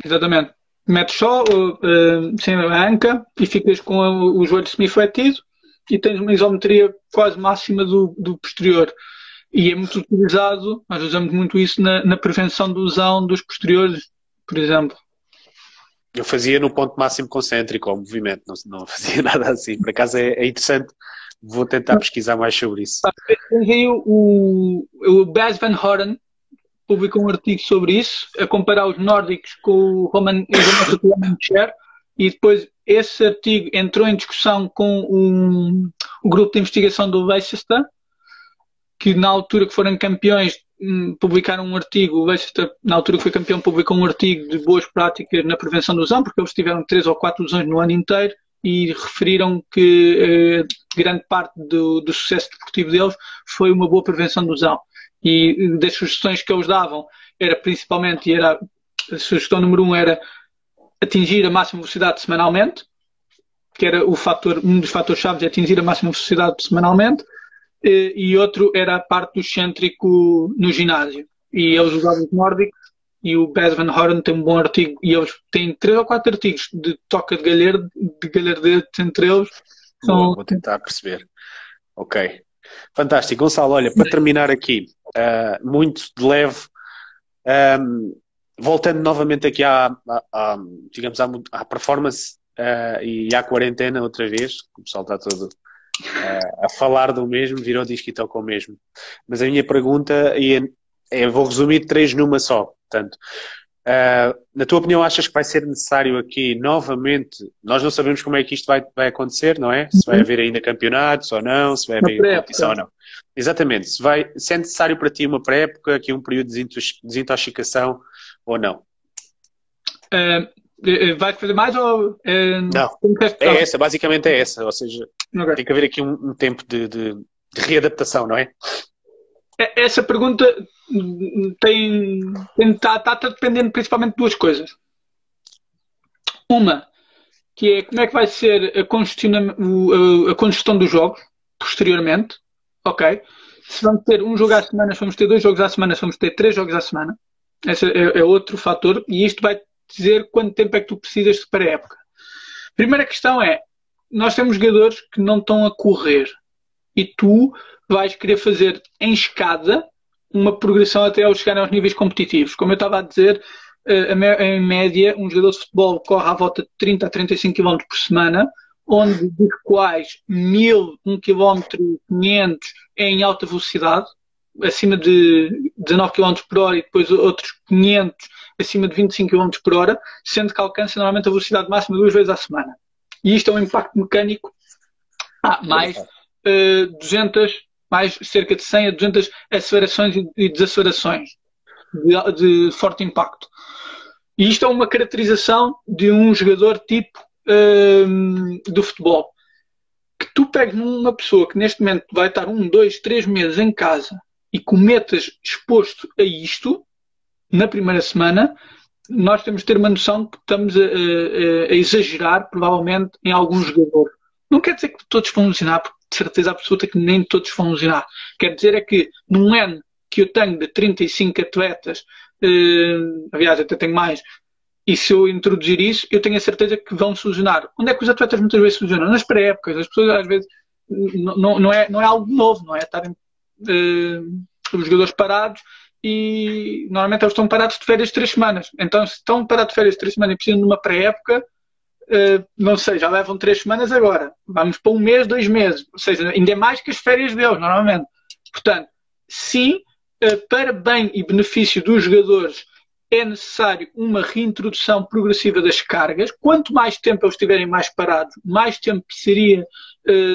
Exatamente. Metes só uh, sem a anca e ficas com o, o joelho semifletido e tens uma isometria quase máxima do, do posterior. E é muito utilizado, nós usamos muito isso na, na prevenção de lesão dos posteriores, por exemplo. Eu fazia no ponto máximo concêntrico, o movimento, não, não fazia nada assim. Por acaso é, é interessante, vou tentar pesquisar mais sobre isso. O, o Baz Van Horen publicou um artigo sobre isso, a comparar os nórdicos com o Roman, o Roman Chair, e depois esse artigo entrou em discussão com um, o grupo de investigação do Leicester, que na altura que foram campeões publicaram um artigo, o Leicester, na altura que foi campeão, publicou um artigo de boas práticas na prevenção do lesão, porque eles tiveram três ou quatro lesões no ano inteiro e referiram que eh, grande parte do, do, sucesso deportivo deles foi uma boa prevenção do lesão. E das sugestões que eles davam era principalmente, era, a sugestão número um era atingir a máxima velocidade semanalmente, que era o fator, um dos fatores chaves atingir a máxima velocidade semanalmente, e, outro era a parte do excêntrico no ginásio. E eles usavam os nórdicos, e o Baz Van Horen tem um bom artigo, e eles têm três ou quatro artigos de toca de galhardo, de galhardete entre eles. São... Vou tentar perceber. Ok. Fantástico. Gonçalo, olha, para terminar aqui, uh, muito de leve, um, voltando novamente aqui à, à, à digamos, à, à performance uh, e à quarentena outra vez, o pessoal está todo uh, a falar do mesmo, virou disco e toca o mesmo. Mas a minha pergunta, e é, é, vou resumir três numa só, portanto, Uh, na tua opinião, achas que vai ser necessário aqui novamente? Nós não sabemos como é que isto vai, vai acontecer, não é? Se vai uhum. haver ainda campeonatos ou não, se vai haver competição ou não. Exatamente. Se, vai, se é necessário para ti uma pré-época, aqui um período de desintoxicação ou não? Uh, vai fazer mais ou. Uh, não. É essa, basicamente é essa. Ou seja, okay. tem que haver aqui um, um tempo de, de, de readaptação, não é? é essa pergunta tem está tá, tá dependendo principalmente de duas coisas. Uma, que é como é que vai ser a, a congestão dos jogos posteriormente. Ok. Se vamos ter um jogo à semana, se vamos ter dois jogos à semana, se vamos ter três jogos à semana. Esse é, é outro fator. E isto vai dizer quanto tempo é que tu precisas para a época. Primeira questão é: nós temos jogadores que não estão a correr e tu vais querer fazer em escada uma progressão até ao chegar aos níveis competitivos. Como eu estava a dizer, eh, em média, um jogador de futebol corre à volta de 30 a 35 km por semana, onde dos quais 1000, 1 km, 500 é em alta velocidade, acima de 19 km por hora e depois outros 500 acima de 25 km por hora, sendo que alcança normalmente a velocidade máxima duas vezes à semana. E isto é um impacto mecânico ah, mais uh, 200 mais cerca de 100 a 200 acelerações e desacelerações de, de forte impacto. E isto é uma caracterização de um jogador tipo um, do futebol. Que tu pegues numa pessoa que neste momento vai estar um, dois, três meses em casa e cometas exposto a isto na primeira semana, nós temos de ter uma noção que estamos a, a, a exagerar, provavelmente, em alguns jogadores. Não quer dizer que todos vão funcionar, porque de certeza absoluta que nem todos vão funcionar. Quer dizer é que num ano que eu tenho de 35 atletas, eh, aliás, até tenho mais, e se eu introduzir isso, eu tenho a certeza que vão solucionar. Onde é que os atletas muitas vezes solucionam? Nas pré-épocas. As pessoas às vezes não, não, é, não é algo novo, não é? Estarem os jogadores parados e normalmente eles estão parados de férias três semanas. Então, se estão parados de férias três semanas e precisam de uma pré-época, uh, não sei, já levam três semanas agora. Vamos para um mês, dois meses. Ou seja, ainda é mais que as férias deles, normalmente. Portanto, sim, uh, para bem e benefício dos jogadores, é necessário uma reintrodução progressiva das cargas. Quanto mais tempo eles estiverem mais parados, mais tempo seria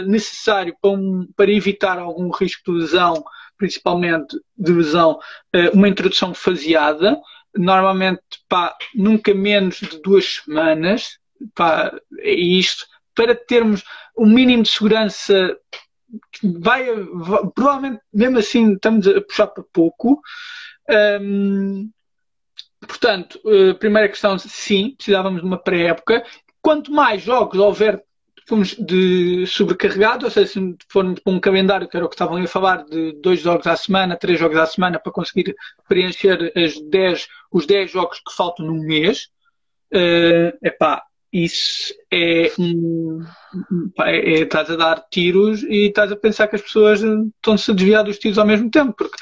necessário para, um, para, evitar algum risco de lesão, principalmente de lesão, uh, uma introdução faseada. Normalmente, pá, nunca menos de duas semanas, pá, é isto, para termos um mínimo de segurança vai, vai, provavelmente mesmo assim estamos a puxar para pouco. Portanto uh, primeira questão sim, precisávamos de uma pré-época. Quanto mais jogos houver fomos de sobrecarregado, ou seja, se formos para um calendário, que era o que estavam a falar, de dois jogos à semana, três jogos à semana, para conseguir preencher as dez, os 10 jogos que faltam num mês, uh, epá, isso é um. É, é, estás a dar tiros e estás a pensar que as pessoas estão-se a desviar dos tiros ao mesmo tempo, porque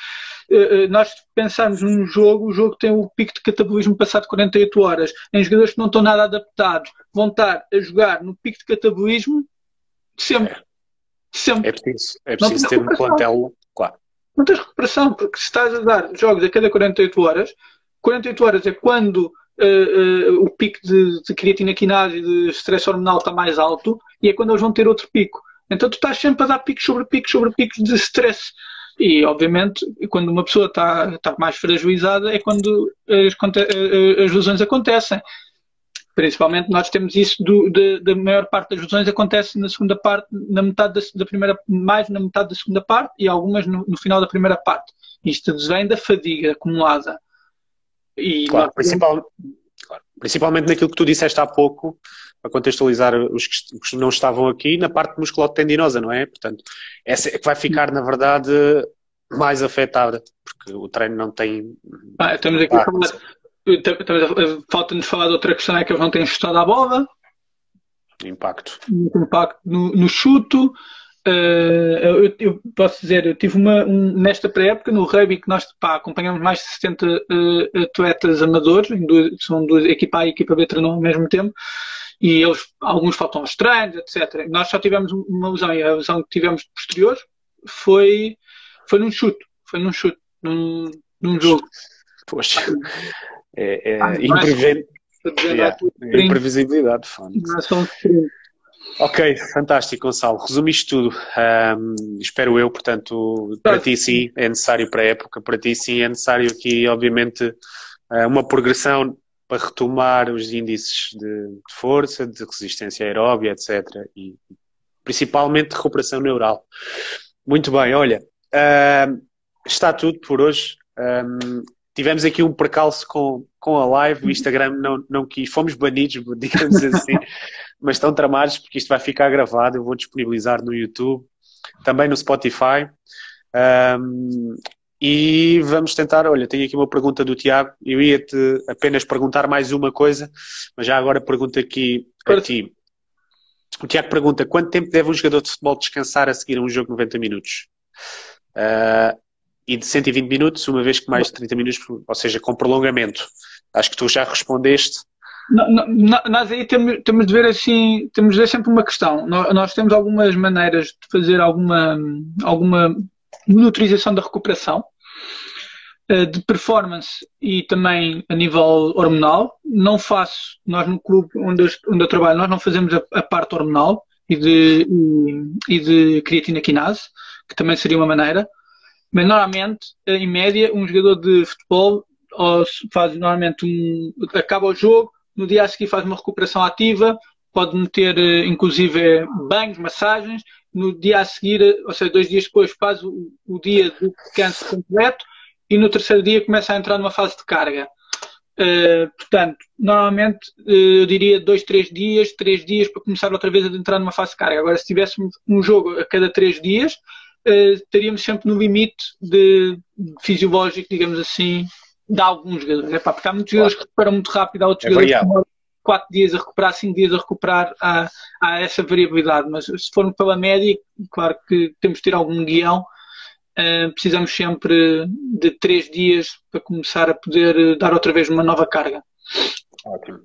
nós pensamos num jogo, o jogo tem o pico de catabolismo passado 48 horas, em jogadores que não estão nada adaptados, vão estar a jogar no pico de catabolismo sempre. sempre. É preciso, é preciso ter um plantel, claro. Não tens recuperação, porque se estás a dar jogos a cada 48 horas, 48 horas é quando uh, uh, o pico de, de creatina quinase e de stress hormonal está mais alto e é quando eles vão ter outro pico. Então tu estás sempre a dar picos sobre picos sobre picos de stress. E, obviamente, quando uma pessoa está, está mais fragilizada é quando as, eh, as lesões acontecem. Principalmente nós temos isso do, de, da maior parte das lesões acontece na segunda parte, na metade da, da, primeira, mais na metade da segunda parte e algumas no, no final da primeira parte. Isto vem da fadiga acumulada. E claro, principal, principalmente naquilo que tu disseste há pouco, para contextualizar os que, não estavam aqui, na parte musculotendinosa, não é? Portanto, essa é que vai ficar, na verdade, mais afetada, porque o treino não tem. Ah, estamos aqui a falar. Falta-nos falar de outra questão, é que eles não têm chutado a bola. Impacto. Impacto no, no chuto. Uh, eu, eu, posso dizer, eu tive uma, um, nesta pré-época no rugby que nós pá, acompanhamos mais de 70 uh, eh, atletas amadores, duas, são duas, equipa A e equipa B ao mesmo tempo, e eles, alguns faltam aos treinos, etc. Nós só tivemos uma lesão e a lesão que tivemos posterior foi, foi num chute, foi num chute, num, num jogo. Poxa, é, é, ah, é imprevisibilidade. Não é só um Ok, fantástico, Gonçalo. Resumiste tudo. Um, espero eu, portanto, para ti sim é necessário para a época, para ti sim é necessário aqui, obviamente, ah, uma progressão para retomar os índices de, de força, de resistência aeróbia, etc. E principalmente de recuperação neural. Muito bem, olha, uh, está tudo por hoje. Um, tivemos aqui um percalço com, com a live, o Instagram não, não quis, fomos banidos, digamos assim, mas estão tramados porque isto vai ficar gravado, eu vou disponibilizar no YouTube, também no Spotify. Um, e vamos tentar, olha, tenho aqui uma pergunta do Tiago, eu ia-te apenas perguntar mais uma coisa, mas já agora pergunto aqui a ti. O Tiago pergunta, quanto tempo deve um jogador de futebol descansar a seguir um jogo de 90 minutos? Uh, e de 120 minutos, uma vez que mais de 30 minutos, ou seja, com prolongamento. Acho que tu já respondeste. Nós aí temos, temos de ver assim, temos de ver sempre uma questão. Nós, nós temos algumas maneiras de fazer alguma, alguma monitorização da recuperação eh, de performance e também a nível hormonal. Não faço, nós no clube onde eu, onde eu trabalho, nós não fazemos a, a parte hormonal e de, e, e de creatina quinase, que também seria uma maneira. Mas normalmente, em média, um jogador de futebol faz normalmente um. acaba o jogo, no dia a seguir faz uma recuperação ativa, pode meter eh, inclusive banhos, massagens, no dia a seguir, eh, ou seja, dois dias depois, faz o, o dia do descanso completo e no terceiro dia começa a entrar numa fase de carga. Uh, portanto, normalmente uh, eu diria dois, três dias, três dias para começar outra vez a entrar numa fase de carga. Agora, se tivéssemos um jogo a cada três dias, estaríamos sempre no limite de, de fisiológico, digamos assim, de alguns jogadores. É pá, porque há muitos jogadores que recuperam muito rápido, há outros é jogadores que demoram quatro dias a recuperar, cinco dias a recuperar, há, há essa variabilidade. Mas se formos pela média, claro que temos de ter algum guião. Uh, precisamos sempre de três dias para começar a poder dar outra vez uma nova carga. Ótimo.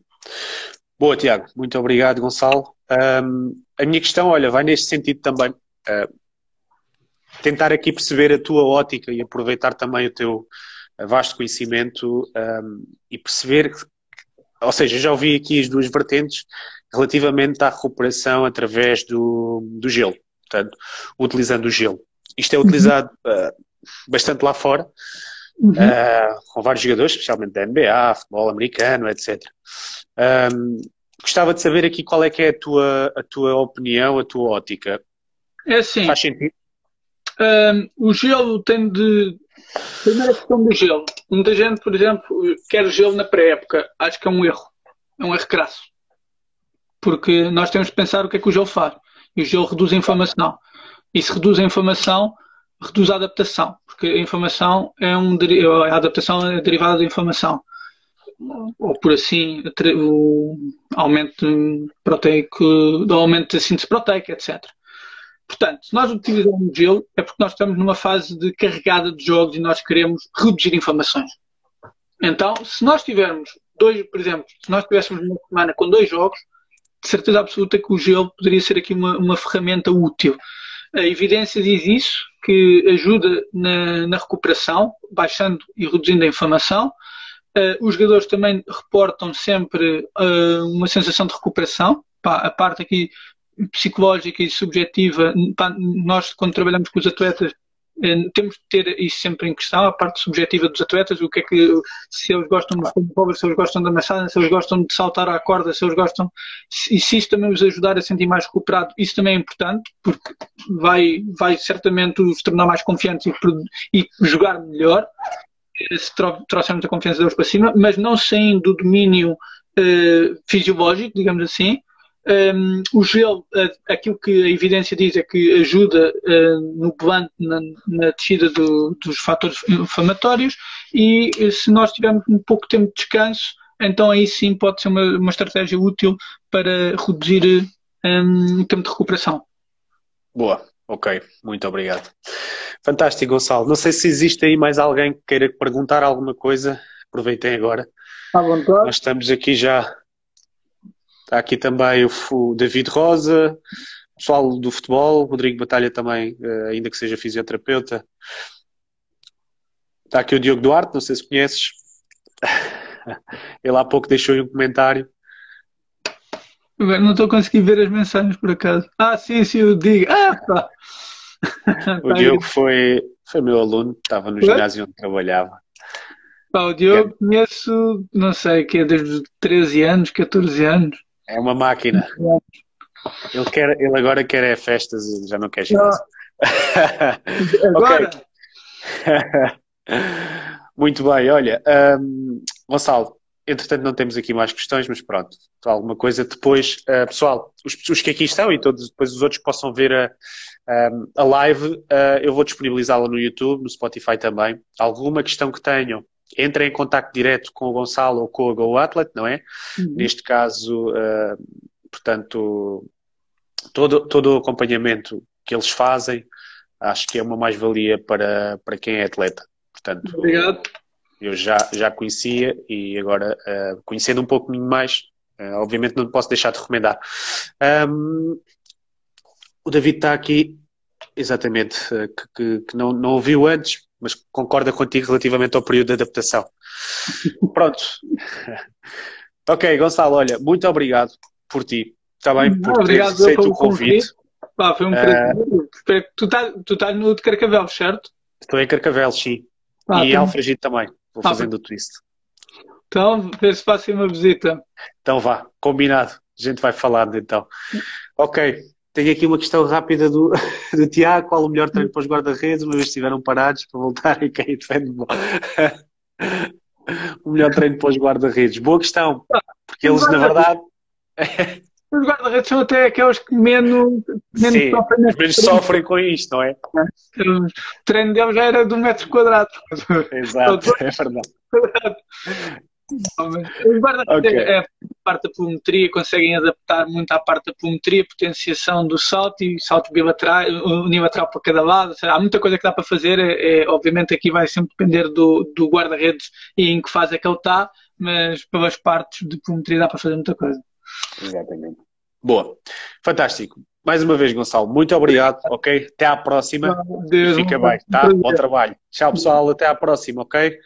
Boa, Tiago. Muito obrigado, Gonçalo. Um, a minha questão, olha, vai neste sentido também. Uh, tentar aqui perceber a tua ótica e aproveitar também o teu vasto conhecimento um, e perceber, ou seja, já ouvi aqui as duas vertentes relativamente à recuperação através do, do gelo, portanto, utilizando o gelo. Isto é utilizado uh, bastante lá fora, uhum. uh, com vários jogadores, especialmente da NBA, futebol americano, etc. Um, gostava de saber aqui qual é que é a tua, a tua opinião, a tua ótica. É assim. Faz sentido? Um, o gelo tem de. Primeira questão do gelo. Muita gente, por exemplo, quer gelo na pré-época. Acho que é um erro. É um erro crasso. Porque nós temos de pensar o que é que o gelo faz. E o gelo reduz a inflamação. E se reduz a inflamação, reduz a adaptação. Porque a inflamação é um. A adaptação é derivada da inflamação. ou por assim, o aumento proteico, do aumento da síntese proteica, etc. Portanto, se nós utilizamos gelo, é porque nós estamos numa fase de carregada de jogos e nós queremos reduzir inflamações. Então, se nós tivermos dois, por exemplo, se nós tivéssemos uma semana com dois jogos, de certeza absoluta que o gelo poderia ser aqui uma, uma ferramenta útil. A evidência diz isso, que ajuda na, na recuperação, baixando e reduzindo a inflamação. Uh, os jogadores também reportam sempre uh, uma sensação de recuperação. Pá, a parte aqui psicológica e subjetiva, nós quando trabalhamos com os atletas eh, temos de ter isso sempre em questão, a parte subjetiva dos atletas, o que é que, se eles gostam de pobre, se eles gostam da maçada, se eles gostam de saltar à corda, se eles gostam, e se isso também os ajudar a sentir mais recuperado, isso também é importante, porque vai, vai certamente os tornar mais confiantes e, e jogar melhor, eh, se trouxer muita confiança deles para cima, mas não saindo do domínio uh, fisiológico, digamos assim, um, o gelo, aquilo que a evidência diz é que ajuda uh, no plano, na, na descida do, dos fatores inflamatórios e se nós tivermos um pouco tempo de descanso, então aí sim pode ser uma, uma estratégia útil para reduzir um, o tempo de recuperação. Boa, ok, muito obrigado. Fantástico, Gonçalo. Não sei se existe aí mais alguém que queira perguntar alguma coisa. Aproveitem agora. À vontade. Nós estamos aqui já Está aqui também o, o David Rosa, pessoal do futebol, Rodrigo Batalha também, eh, ainda que seja fisioterapeuta. Está aqui o Diogo Duarte, não sei se conheces. Ele há pouco deixou um comentário. Não estou a conseguir ver as mensagens por acaso. Ah, sim, sim, o Digo. Ah, pá. O Diogo foi, foi meu aluno, estava no ginásio onde trabalhava. Pá, o Diogo que... conheço, não sei, que é desde os 13 anos, 14 anos. É uma máquina. Ele, quer, ele agora quer é festas e já não quer ginásio. Agora. Muito bem, olha, um, Gonçalo, entretanto não temos aqui mais questões, mas pronto, alguma coisa depois, uh, pessoal, os, os, que aqui estão e todos depois os outros que possam ver a, a live, uh, eu vou disponibilizá-la no YouTube, no Spotify também. Alguma questão que tenham, entrem em contato direto com o Gonçalo ou com o Go Athlete, não é? Uhum. Neste caso, uh, portanto, todo, todo o acompanhamento que eles fazem, acho que é uma mais-valia para, para quem é atleta. Portanto, Obrigado. Eu já, já conhecia e agora, uh, conhecendo um pouco mais, uh, obviamente não posso deixar de recomendar. Um, o David está aqui, exatamente, que, que, que não, não ouviu antes, mas concorda contigo relativamente ao período de adaptação. Pronto. ok, Gonçalo, olha, muito obrigado por ti. Está bem? Por ter aceito o convite. Pá, foi um prazer. Uh, tu estás tu estás no de Carcavelos, certo? Estou em Carcavelos, sim. Ah, e Alfragide também. Vou ah, fazendo o twist. Então, vê se faço uma visita. Então vá, combinado. A gente vai falando então. Ok. Tenho aqui uma questão rápida do, do Tiago. Qual o melhor treino para os guarda-redes, uma vez estiveram parados para voltarem quem defende bola? o melhor treino para os guarda-redes. Boa questão. Porque eles, na verdade. Os guarda-redes são até aqueles que menos, menos Sim, sofrem. Menos sofrem com isto, não é? O treino deles já era de um metro quadrado. Exato, é verdade. Os guarda-redes okay. é a parte da volumetria, conseguem adaptar muito à parte da volumetria, potenciação do salto e salto bilateral, unilateral para cada lado. Seja, há muita coisa que dá para fazer. É, é, obviamente aqui vai sempre depender do, do guarda-redes e em que fase é que ele está, mas pelas partes de volumetria dá para fazer muita coisa. Exatamente. Boa. Fantástico. Mais uma vez, Gonçalo, muito obrigado, ok? Até à próxima. Deus, Fica bem, tá? Bom trabalho. Tchau, pessoal. Até à próxima, ok?